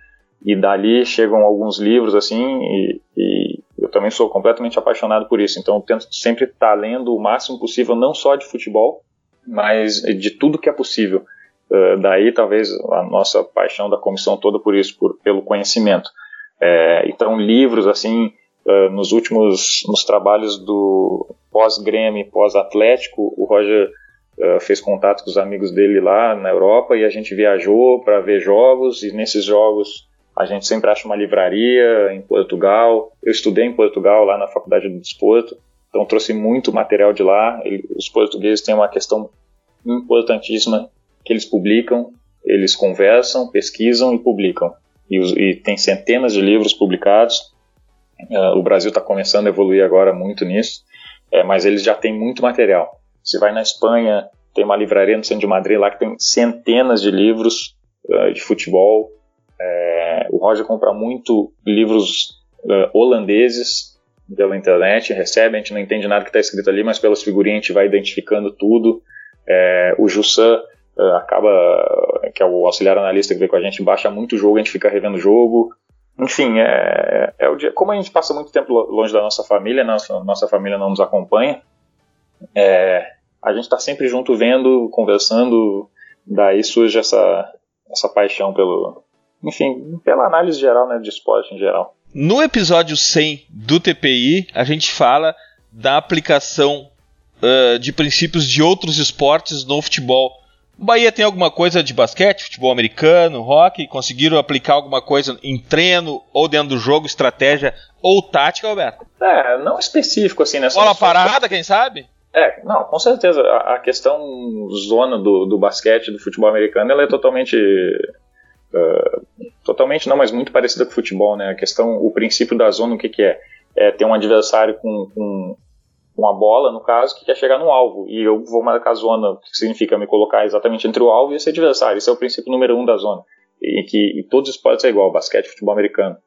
e dali chegam alguns livros assim, e, e, eu também sou completamente apaixonado por isso. Então eu tento sempre estar lendo o máximo possível, não só de futebol, mas de tudo que é possível. Uh, daí talvez a nossa paixão da comissão toda por isso, por, pelo conhecimento. É, então, livros, assim, uh, nos últimos nos trabalhos do pós-Grêmio, pós-Atlético, o Roger uh, fez contato com os amigos dele lá na Europa e a gente viajou para ver jogos e nesses jogos a gente sempre acha uma livraria em Portugal. Eu estudei em Portugal, lá na Faculdade do Desporto, então trouxe muito material de lá. Os portugueses têm uma questão importantíssima que eles publicam, eles conversam, pesquisam e publicam e, e tem centenas de livros publicados. Uh, o Brasil está começando a evoluir agora muito nisso, é, mas eles já têm muito material. Você vai na Espanha, tem uma livraria no centro de Madrid lá que tem centenas de livros uh, de futebol. É, o Roger compra muito livros uh, holandeses pela internet, recebe, a gente não entende nada que está escrito ali, mas pelas figurinhas a gente vai identificando tudo. É, o Jussan uh, acaba, que é o auxiliar analista que vem com a gente, baixa muito jogo, a gente fica revendo o jogo. enfim, é, é o dia. Como a gente passa muito tempo longe da nossa família, nossa, nossa família não nos acompanha, é, a gente está sempre junto vendo, conversando, daí surge essa, essa paixão pelo, enfim, pela análise geral, né, de esporte em geral. No episódio 100 do TPI, a gente fala da aplicação uh, de princípios de outros esportes no futebol. O Bahia tem alguma coisa de basquete, futebol americano, hockey? Conseguiram aplicar alguma coisa em treino ou dentro do jogo, estratégia ou tática, Alberto? É, não específico assim, né? Bola parada, quem sabe? É, não, com certeza. A, a questão zona do, do basquete, do futebol americano, ela é totalmente. Uh, totalmente não, mas muito parecida com o futebol, né? A questão, o princípio da zona, o que, que é? É ter um adversário com, com uma bola, no caso, que quer chegar no alvo. E eu vou marcar a zona, que significa me colocar exatamente entre o alvo e esse adversário. Esse é o princípio número um da zona. E que e todos os esportes é igual, basquete, futebol americano.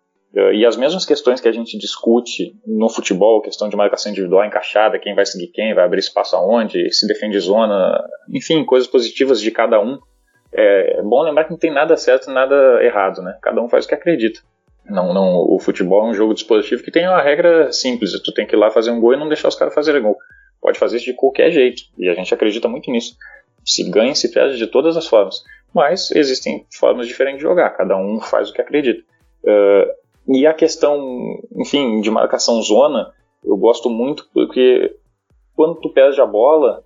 E as mesmas questões que a gente discute no futebol, questão de marcação individual encaixada, quem vai seguir quem, vai abrir espaço aonde, se defende zona, enfim, coisas positivas de cada um. É bom lembrar que não tem nada certo e nada errado, né? Cada um faz o que acredita. Não, não, o futebol é um jogo dispositivo que tem uma regra simples. Tu tem que ir lá fazer um gol e não deixar os caras fazerem gol. Pode fazer isso de qualquer jeito. E a gente acredita muito nisso. Se ganha, se perde de todas as formas. Mas existem formas diferentes de jogar. Cada um faz o que acredita. Uh, e a questão, enfim, de marcação zona, eu gosto muito porque quando tu perde a bola,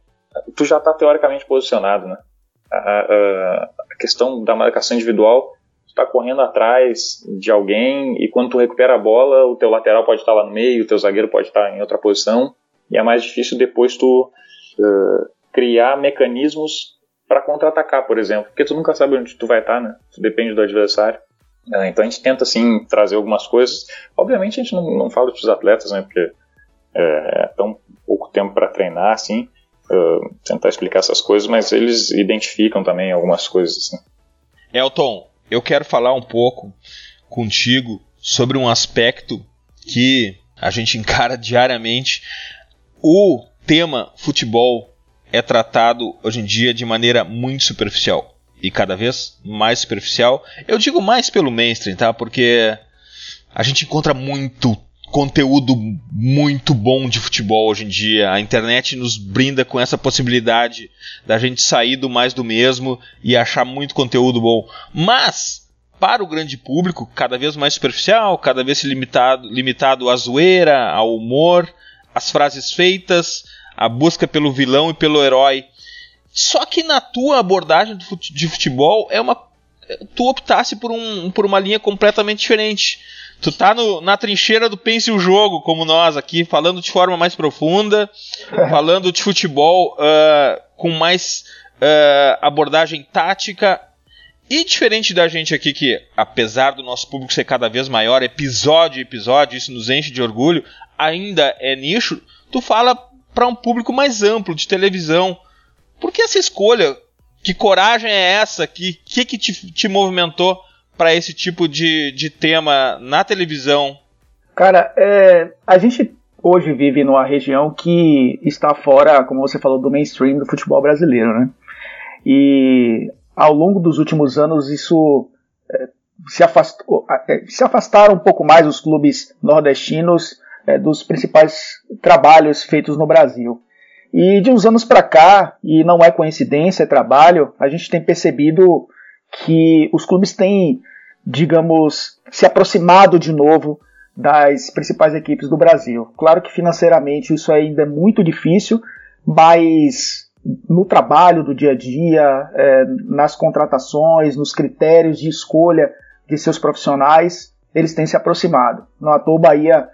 tu já está teoricamente posicionado, né? A, a, questão da marcação individual está correndo atrás de alguém e quando tu recupera a bola, o teu lateral pode estar lá no meio, o teu zagueiro pode estar em outra posição e é mais difícil depois tu uh, criar mecanismos para contra-atacar, por exemplo, porque tu nunca sabe onde tu vai estar, né? Tu depende do adversário. Uh, então a gente tenta assim trazer algumas coisas. Obviamente a gente não, não fala dos atletas, né? Porque é, é tão pouco tempo para treinar, assim. Uh, tentar explicar essas coisas, mas eles identificam também algumas coisas assim. Elton, eu quero falar um pouco contigo sobre um aspecto que a gente encara diariamente. O tema futebol é tratado hoje em dia de maneira muito superficial e cada vez mais superficial. Eu digo mais pelo mainstream, tá? Porque a gente encontra muito conteúdo muito bom de futebol hoje em dia. A internet nos brinda com essa possibilidade da gente sair do mais do mesmo e achar muito conteúdo bom. Mas para o grande público, cada vez mais superficial, cada vez limitado, limitado à zoeira, ao humor, às frases feitas, à busca pelo vilão e pelo herói. Só que na tua abordagem de futebol é uma tu optasse por, um, por uma linha completamente diferente. Tu tá no, na trincheira do pense o jogo, como nós aqui, falando de forma mais profunda, falando de futebol uh, com mais uh, abordagem tática. E diferente da gente aqui, que apesar do nosso público ser cada vez maior, episódio episódio, isso nos enche de orgulho, ainda é nicho, tu fala para um público mais amplo, de televisão. Por que essa escolha? Que coragem é essa? Que que, que te, te movimentou para esse tipo de, de tema na televisão? Cara, é, a gente hoje vive numa região que está fora, como você falou, do mainstream do futebol brasileiro, né? E ao longo dos últimos anos isso é, se, afastou, é, se afastaram um pouco mais os clubes nordestinos é, dos principais trabalhos feitos no Brasil. E de uns anos para cá, e não é coincidência, é trabalho, a gente tem percebido que os clubes têm, digamos, se aproximado de novo das principais equipes do Brasil. Claro que financeiramente isso ainda é muito difícil, mas no trabalho do dia a dia, é, nas contratações, nos critérios de escolha de seus profissionais, eles têm se aproximado. No ator, o Bahia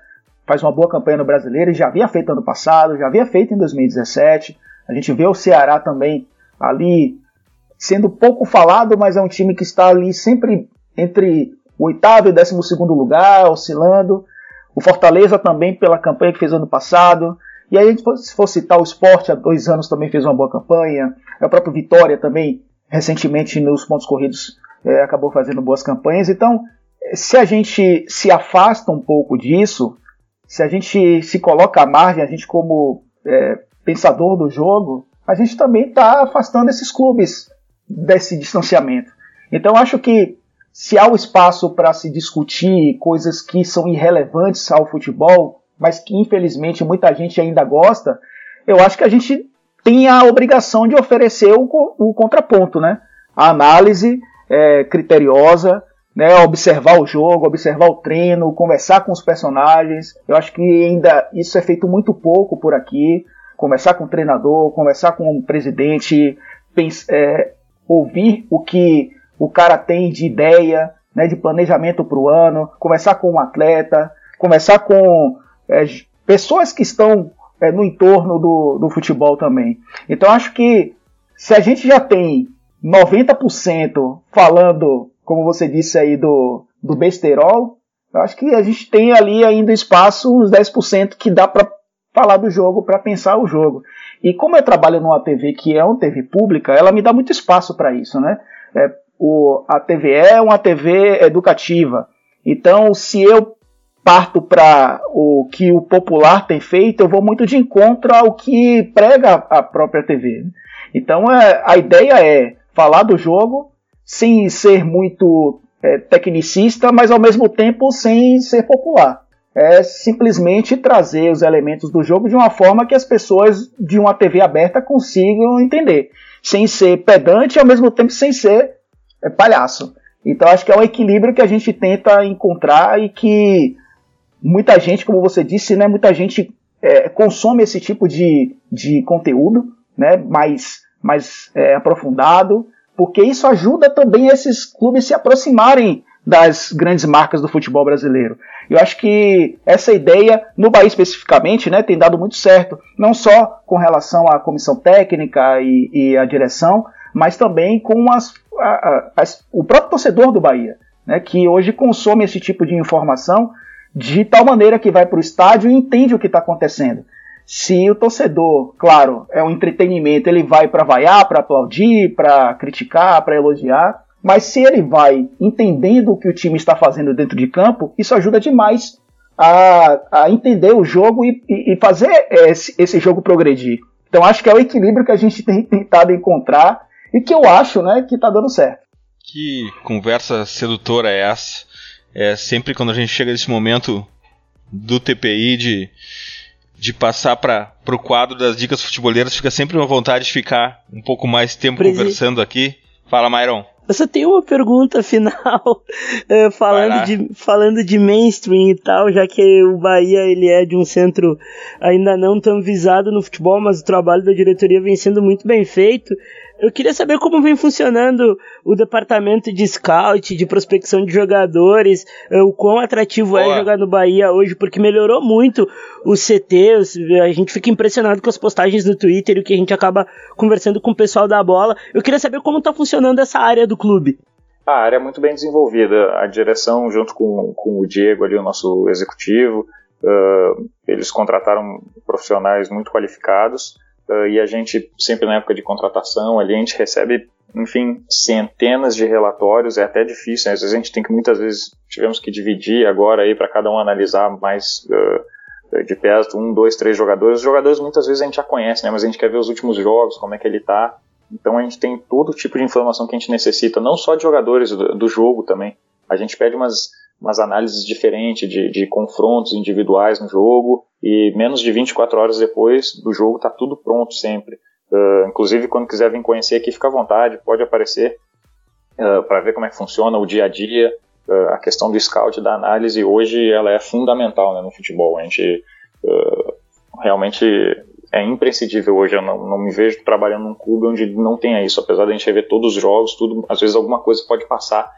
faz uma boa campanha no Brasileiro já havia feito ano passado, já havia feito em 2017. A gente vê o Ceará também ali sendo pouco falado, mas é um time que está ali sempre entre oitavo e décimo segundo lugar, oscilando. O Fortaleza também pela campanha que fez ano passado. E aí, se for citar o esporte, há dois anos também fez uma boa campanha. A própria Vitória também, recentemente, nos pontos corridos, é, acabou fazendo boas campanhas. Então, se a gente se afasta um pouco disso, se a gente se coloca à margem, a gente como é, pensador do jogo, a gente também está afastando esses clubes desse distanciamento. Então, acho que se há o espaço para se discutir coisas que são irrelevantes ao futebol, mas que infelizmente muita gente ainda gosta, eu acho que a gente tem a obrigação de oferecer o, o contraponto, né? A análise é, criteriosa, né? Observar o jogo, observar o treino, conversar com os personagens. Eu acho que ainda isso é feito muito pouco por aqui. Conversar com o treinador, conversar com o presidente, é, ouvir o que o cara tem de ideia, né, de planejamento para o ano, conversar com um atleta, conversar com é, pessoas que estão é, no entorno do, do futebol também. Então acho que se a gente já tem 90% falando, como você disse aí, do, do besterol, eu acho que a gente tem ali ainda espaço, uns 10% que dá para falar do jogo, para pensar o jogo. E como eu trabalho numa TV que é uma TV pública, ela me dá muito espaço para isso, né? É, o, a TVE é uma TV educativa. Então, se eu parto para o que o popular tem feito, eu vou muito de encontro ao que prega a própria TV. Então, é, a ideia é falar do jogo sem ser muito é, tecnicista, mas ao mesmo tempo sem ser popular. É simplesmente trazer os elementos do jogo de uma forma que as pessoas de uma TV aberta consigam entender, sem ser pedante e ao mesmo tempo sem ser é palhaço. Então acho que é um equilíbrio que a gente tenta encontrar e que muita gente, como você disse, né, muita gente é, consome esse tipo de, de conteúdo, né, mais, mais é, aprofundado, porque isso ajuda também esses clubes se aproximarem das grandes marcas do futebol brasileiro. Eu acho que essa ideia, no Bahia especificamente, né, tem dado muito certo, não só com relação à comissão técnica e, e à direção, mas também com as a, a, o próprio torcedor do Bahia, né, que hoje consome esse tipo de informação de tal maneira que vai para o estádio e entende o que está acontecendo. Se o torcedor, claro, é um entretenimento, ele vai para vaiar, para aplaudir, para criticar, para elogiar, mas se ele vai entendendo o que o time está fazendo dentro de campo, isso ajuda demais a, a entender o jogo e, e fazer esse, esse jogo progredir. Então acho que é o equilíbrio que a gente tem tentado encontrar e que eu acho, né, que tá dando certo. Que conversa sedutora é essa? É sempre quando a gente chega nesse momento do TPI de, de passar para o quadro das dicas futeboleiras, fica sempre uma vontade de ficar um pouco mais tempo Presi... conversando aqui. Fala, Myron. Você tem uma pergunta final é, falando, de, falando de mainstream e tal, já que o Bahia ele é de um centro ainda não tão visado no futebol, mas o trabalho da diretoria vem sendo muito bem feito. Eu queria saber como vem funcionando o departamento de scout, de prospecção de jogadores, eh, o quão atrativo é Boa. é jogar no Bahia hoje, porque melhorou muito o CT, a gente fica impressionado com as postagens no Twitter e o que a gente acaba conversando com o pessoal da bola. Eu queria saber como está funcionando essa área do clube. A área é muito bem desenvolvida, a direção junto com, com o Diego ali, o nosso executivo, uh, eles contrataram profissionais muito qualificados, Uh, e a gente, sempre na época de contratação, ali a gente recebe, enfim, centenas de relatórios, é até difícil, né? às vezes a gente tem que, muitas vezes, tivemos que dividir agora aí para cada um analisar mais uh, de perto, um, dois, três jogadores. Os jogadores muitas vezes a gente já conhece, né? Mas a gente quer ver os últimos jogos, como é que ele tá. Então a gente tem todo tipo de informação que a gente necessita, não só de jogadores, do, do jogo também. A gente pede umas umas análises diferentes de, de confrontos individuais no jogo e menos de 24 horas depois do jogo está tudo pronto sempre. Uh, inclusive, quando quiser vir conhecer aqui, fica à vontade, pode aparecer uh, para ver como é que funciona o dia a dia. Uh, a questão do scout, da análise, hoje ela é fundamental né, no futebol. A gente realmente é imprescindível hoje. Eu não, não, me vejo trabalhando num clube onde não tenha isso, apesar de a gente ver todos os jogos, tudo, às vezes alguma coisa pode passar.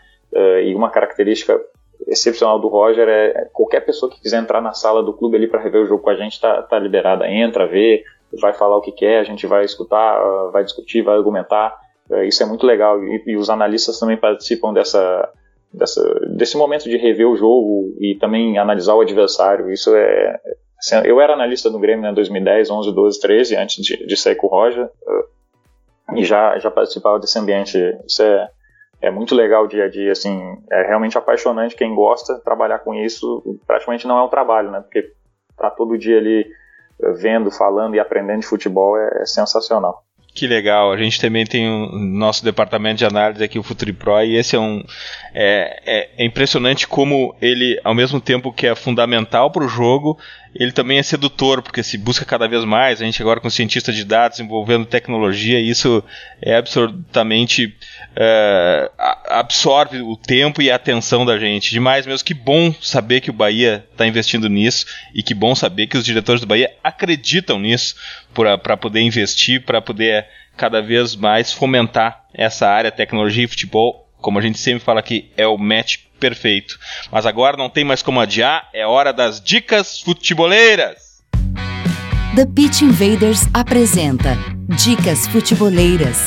e uma característica excepcional do Roger é qualquer pessoa que quiser entrar na sala do clube ali para rever o jogo com a gente tá, tá liberada. Entra, vê, vai falar o que quer, a gente vai escutar, vai discutir, vai argumentar. É, isso é muito legal e, e os analistas também participam dessa, dessa, desse momento de rever o jogo e também analisar o adversário. Isso é. Assim, eu era analista no Grêmio em né, 2010, 11, 12, 13, antes de, de sair com o Roger, e já, já participava desse ambiente. Isso é, é muito legal o dia a dia, assim, é realmente apaixonante quem gosta trabalhar com isso, praticamente não é um trabalho, né, porque tá todo dia ali eh, vendo, falando e aprendendo de futebol é, é sensacional. Que legal, a gente também tem o nosso departamento de análise aqui, o FutriPro, e esse é um. É, é, é, impressionante como ele, ao mesmo tempo que é fundamental para o jogo, ele também é sedutor, porque se busca cada vez mais, a gente agora com cientista de dados envolvendo tecnologia, isso é absolutamente. É, absorve o tempo e a atenção da gente. Demais mesmo, que bom saber que o Bahia está investindo nisso e que bom saber que os diretores do Bahia acreditam nisso para poder investir, para poder cada vez mais fomentar essa área tecnologia e futebol. Como a gente sempre fala aqui, é o match perfeito. Mas agora não tem mais como adiar, é hora das dicas futeboleiras. The Pitch Invaders apresenta Dicas Futeboleiras.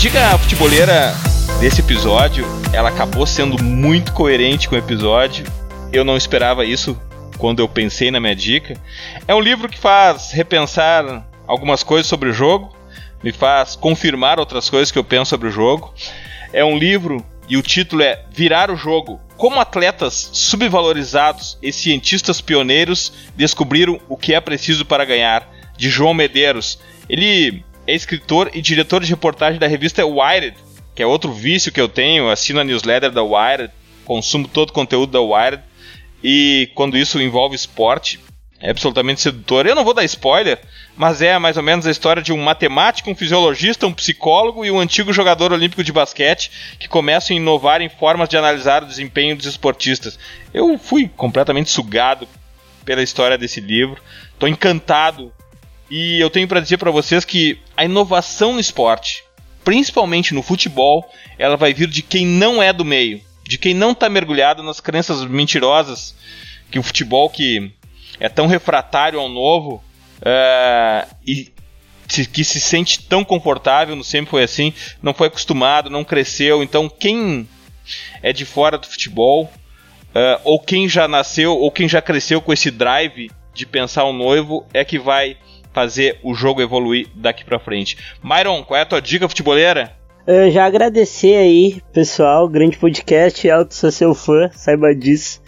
dica futeboleira desse episódio, ela acabou sendo muito coerente com o episódio. Eu não esperava isso quando eu pensei na minha dica. É um livro que faz repensar algumas coisas sobre o jogo, me faz confirmar outras coisas que eu penso sobre o jogo. É um livro e o título é Virar o Jogo: Como atletas subvalorizados e cientistas pioneiros descobriram o que é preciso para ganhar, de João Medeiros. Ele é escritor e diretor de reportagem da revista Wired, que é outro vício que eu tenho, assino a newsletter da Wired, consumo todo o conteúdo da Wired, e quando isso envolve esporte, é absolutamente sedutor. Eu não vou dar spoiler, mas é mais ou menos a história de um matemático, um fisiologista, um psicólogo e um antigo jogador olímpico de basquete que começam a inovar em formas de analisar o desempenho dos esportistas. Eu fui completamente sugado pela história desse livro, estou encantado e eu tenho para dizer para vocês que a inovação no esporte, principalmente no futebol, ela vai vir de quem não é do meio, de quem não está mergulhado nas crenças mentirosas que o futebol que é tão refratário ao novo é, e que se sente tão confortável, não sempre foi assim, não foi acostumado, não cresceu. Então, quem é de fora do futebol, uh, ou quem já nasceu, ou quem já cresceu com esse drive de pensar o noivo, é que vai fazer o jogo evoluir daqui para frente. Myron, qual é a tua dica futeboleira? Eu já agradecer aí, pessoal, grande podcast, Alto sou seu fã, saiba disso.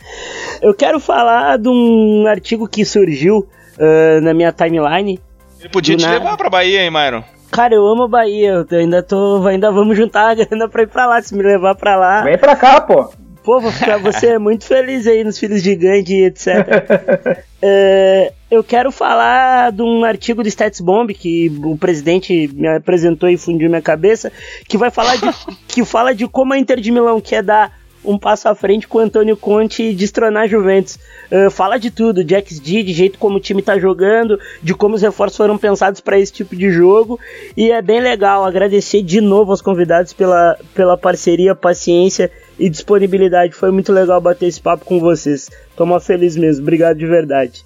Eu quero falar de um artigo que surgiu uh, na minha timeline. Ele podia te na... levar pra Bahia, hein, Myron? Cara, eu amo a Bahia, eu ainda tô, ainda vamos juntar a grana pra ir pra lá, se me levar pra lá. Vem pra cá, pô. Pô, vou ficar, você é muito feliz aí nos Filhos de Gandhi, etc. é, eu quero falar de um artigo do Stats Bomb que o presidente me apresentou e fundiu minha cabeça, que vai falar de, que fala de como a Inter de Milão quer dar um passo à frente com o Antônio Conte e destronar a Juventus. Uh, fala de tudo, de XG, de jeito como o time tá jogando, de como os reforços foram pensados para esse tipo de jogo. E é bem legal agradecer de novo aos convidados pela, pela parceria, paciência e disponibilidade. Foi muito legal bater esse papo com vocês. Tô mó feliz mesmo. Obrigado de verdade.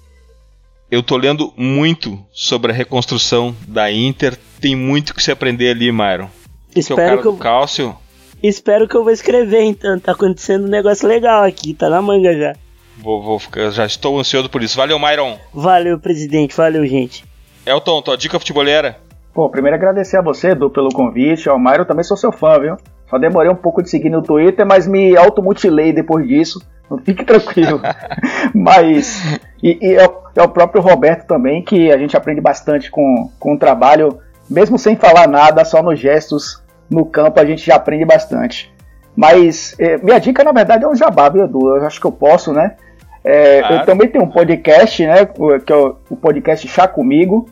Eu tô lendo muito sobre a reconstrução da Inter. Tem muito que se aprender ali, Myron. Espero que eu... Cálcio. Espero que eu vou escrever então. Tá acontecendo um negócio legal aqui, tá na manga já. Vou, vou ficar, já estou ansioso por isso. Valeu, Myron. Valeu, presidente. Valeu, gente. Elton, tua dica futebolera? Pô, primeiro agradecer a você, Edu, pelo convite. Ao Myron também sou seu fã, viu? Só demorei um pouco de seguir no Twitter, mas me automutilei depois disso. Não fique tranquilo. mas. E, e é, o, é, o, próprio Roberto também, que a gente aprende bastante com, com o trabalho, mesmo sem falar nada, só nos gestos no campo a gente já aprende bastante. Mas é, minha dica, na verdade, é um jabá, viu, Edu? Eu acho que eu posso, né? É, claro. Eu também tenho um podcast, né? Que é o, o podcast Chá Comigo,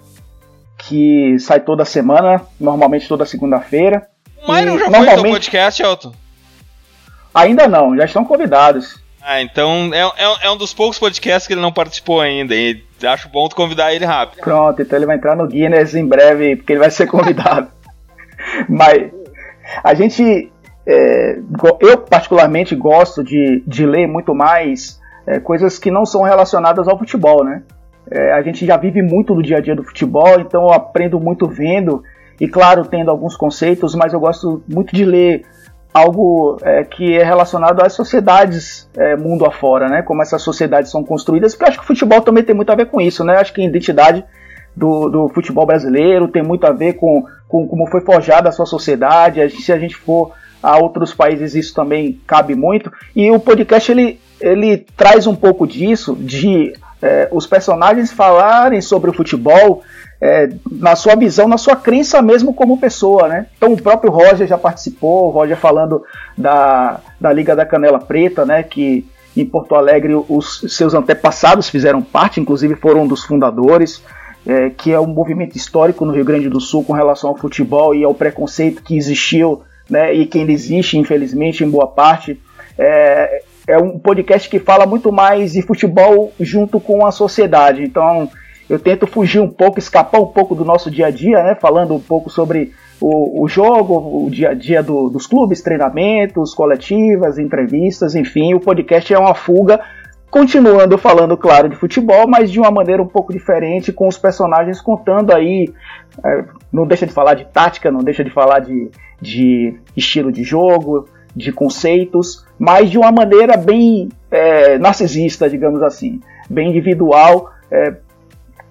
que sai toda semana, normalmente toda segunda-feira. Mas não já foi normalmente... podcast, Elton? Ainda não, já estão convidados. Ah, então é, é, é, um dos poucos podcasts que ele não participou ainda. E acho bom tu convidar ele rápido. Pronto, então ele vai entrar no Guinness em breve, porque ele vai ser convidado. Mas a gente. É, eu, particularmente, gosto de, de ler muito mais é, coisas que não são relacionadas ao futebol, né? É, a gente já vive muito no dia a dia do futebol, então eu aprendo muito vendo e claro, tendo alguns conceitos, mas eu gosto muito de ler algo é, que é relacionado às sociedades é, mundo afora, né? Como essas sociedades são construídas, porque eu acho que o futebol também tem muito a ver com isso, né? Eu acho que a identidade do, do futebol brasileiro, tem muito a ver com, com como foi forjada a sua sociedade. Se a gente for a outros países, isso também cabe muito. E o podcast ele, ele traz um pouco disso, de é, os personagens falarem sobre o futebol é, na sua visão, na sua crença mesmo como pessoa, né? Então o próprio Roger já participou, o Roger falando da, da Liga da Canela Preta, né? Que em Porto Alegre os seus antepassados fizeram parte, inclusive foram um dos fundadores, é, que é um movimento histórico no Rio Grande do Sul com relação ao futebol e ao preconceito que existiu, né? E que ainda existe, infelizmente, em boa parte. É, é um podcast que fala muito mais de futebol junto com a sociedade. Então eu tento fugir um pouco, escapar um pouco do nosso dia a dia, né? Falando um pouco sobre o, o jogo, o dia a dia do, dos clubes, treinamentos, coletivas, entrevistas, enfim. O podcast é uma fuga, continuando falando, claro, de futebol, mas de uma maneira um pouco diferente, com os personagens contando aí. É, não deixa de falar de tática, não deixa de falar de, de estilo de jogo, de conceitos, mas de uma maneira bem é, narcisista, digamos assim, bem individual. É,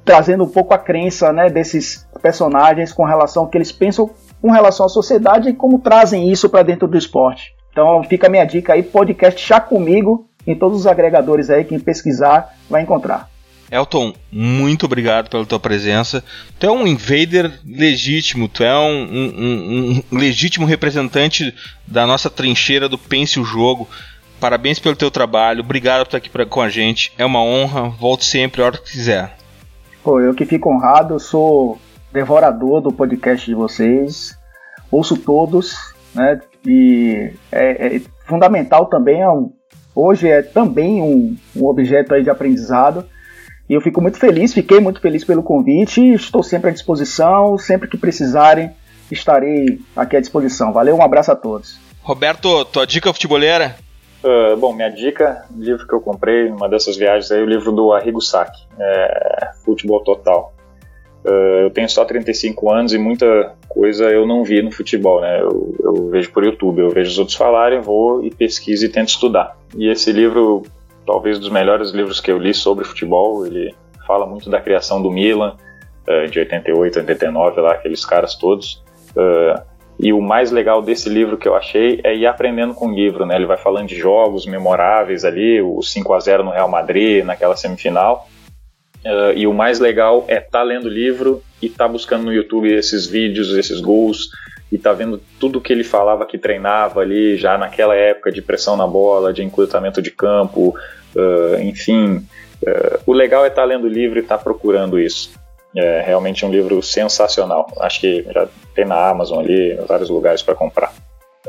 trazendo um pouco a crença né, desses personagens com relação ao que eles pensam com relação à sociedade e como trazem isso para dentro do esporte. Então fica a minha dica aí, podcast Chá Comigo, em todos os agregadores aí, quem pesquisar vai encontrar. Elton, muito obrigado pela tua presença. Tu é um invader legítimo, tu é um, um, um legítimo representante da nossa trincheira do Pense o Jogo. Parabéns pelo teu trabalho, obrigado por estar aqui pra, com a gente. É uma honra, volte sempre a hora que quiser. Pô, eu que fico honrado, sou devorador do podcast de vocês, ouço todos, né? E é, é fundamental também, é um, hoje é também um, um objeto aí de aprendizado. E eu fico muito feliz, fiquei muito feliz pelo convite, estou sempre à disposição, sempre que precisarem, estarei aqui à disposição. Valeu, um abraço a todos. Roberto, tua dica futebolera? Uh, bom, minha dica, livro que eu comprei numa dessas viagens aí, o livro do Arrigo Sacchi, é, Futebol Total. Uh, eu tenho só 35 anos e muita coisa eu não vi no futebol, né? Eu, eu, vejo por YouTube, eu vejo os outros falarem, vou e pesquiso e tento estudar. E esse livro, talvez dos melhores livros que eu li sobre futebol, ele fala muito da criação do Milan, uh, de 88, 89, lá, aqueles caras todos. Uh, e o mais legal desse livro que eu achei é ir aprendendo com o livro, né? Ele vai falando de jogos memoráveis ali, o 5 a 0 no Real Madrid, naquela semifinal. Uh, e o mais legal é estar tá lendo o livro e estar tá buscando no YouTube esses vídeos, esses gols, e tá vendo tudo que ele falava que treinava ali já naquela época de pressão na bola, de encurtamento de campo, uh, enfim. Uh, o legal é estar tá lendo o livro e estar tá procurando isso. É realmente um livro sensacional. Acho que já tem na Amazon ali, vários lugares para comprar.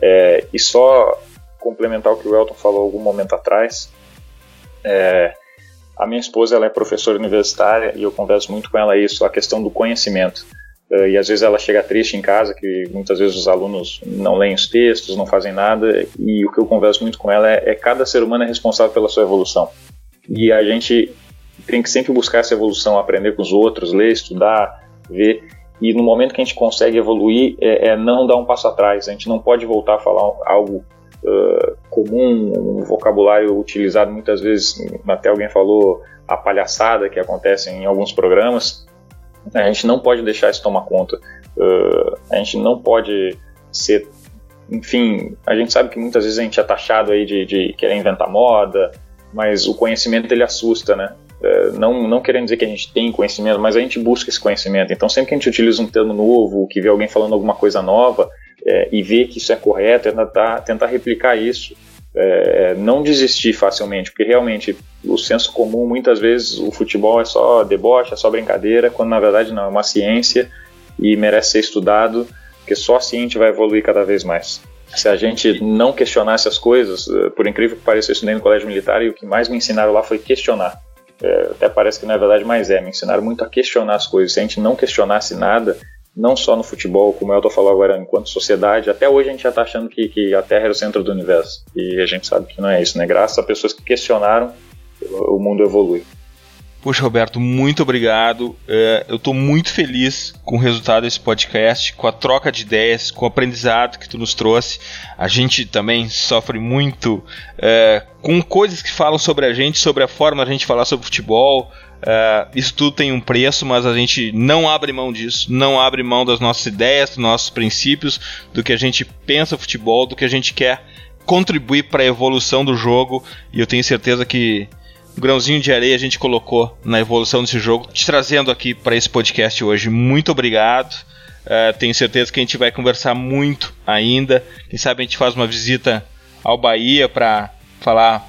É, e só complementar o que o Elton falou algum momento atrás, é, a minha esposa ela é professora universitária e eu converso muito com ela isso, a questão do conhecimento. É, e às vezes ela chega triste em casa, que muitas vezes os alunos não leem os textos, não fazem nada, e o que eu converso muito com ela é, é cada ser humano é responsável pela sua evolução. E a gente tem que sempre buscar essa evolução, aprender com os outros, ler, estudar, ver. E no momento que a gente consegue evoluir, é, é não dar um passo atrás. A gente não pode voltar a falar algo uh, comum, um vocabulário utilizado muitas vezes, até alguém falou a palhaçada que acontece em alguns programas. A gente não pode deixar isso tomar conta. Uh, a gente não pode ser enfim, a gente sabe que muitas vezes a gente é taxado aí de, de querer inventar moda, mas o conhecimento ele assusta, né? É, não, não querendo dizer que a gente tem conhecimento, mas a gente busca esse conhecimento. Então, sempre que a gente utiliza um termo novo, que vê alguém falando alguma coisa nova é, e vê que isso é correto, é tentar, tentar replicar isso. É, não desistir facilmente, porque realmente o senso comum, muitas vezes, o futebol é só deboche, é só brincadeira, quando na verdade não, é uma ciência e merece ser estudado, porque só assim a gente vai evoluir cada vez mais. Se a gente não questionasse as coisas, é, por incrível que pareça, eu estudei no colégio militar e o que mais me ensinaram lá foi questionar. É, até parece que na verdade mais é, me ensinaram muito a questionar as coisas. Se a gente não questionasse nada, não só no futebol, como eu estou falando agora, enquanto sociedade, até hoje a gente já está achando que, que a Terra era o centro do universo. E a gente sabe que não é isso, né? Graças a pessoas que questionaram, o mundo evolui. Poxa, Roberto, muito obrigado. É, eu estou muito feliz com o resultado desse podcast, com a troca de ideias, com o aprendizado que tu nos trouxe. A gente também sofre muito é, com coisas que falam sobre a gente, sobre a forma da gente falar sobre futebol. Uh, isso tudo tem um preço, mas a gente não abre mão disso, não abre mão das nossas ideias, dos nossos princípios, do que a gente pensa futebol, do que a gente quer contribuir para a evolução do jogo. E eu tenho certeza que grãozinho de areia a gente colocou na evolução desse jogo, te trazendo aqui para esse podcast hoje. Muito obrigado. Uh, tenho certeza que a gente vai conversar muito ainda. Quem sabe a gente faz uma visita ao Bahia para falar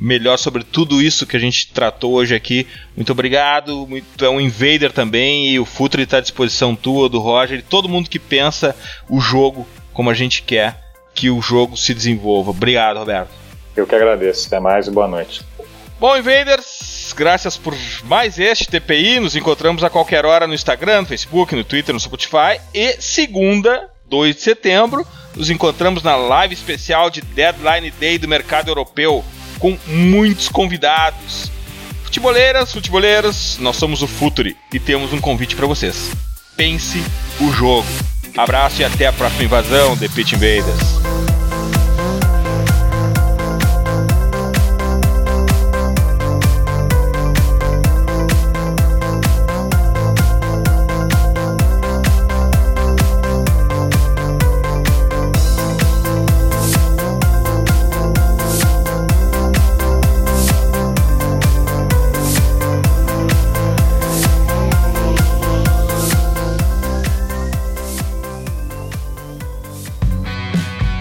melhor sobre tudo isso que a gente tratou hoje aqui. Muito obrigado. Muito, é um invader também e o Futre está à disposição tua, do Roger, e todo mundo que pensa o jogo como a gente quer que o jogo se desenvolva. Obrigado, Roberto. Eu que agradeço. Até mais e boa noite. Bom, Invaders, graças por mais este TPI. Nos encontramos a qualquer hora no Instagram, no Facebook, no Twitter, no Spotify. E segunda, 2 de setembro, nos encontramos na live especial de Deadline Day do mercado europeu com muitos convidados. Futeboleiras, futeboleiros, nós somos o Futuri e temos um convite para vocês. Pense o jogo. Abraço e até a próxima invasão, The Pitch Invaders.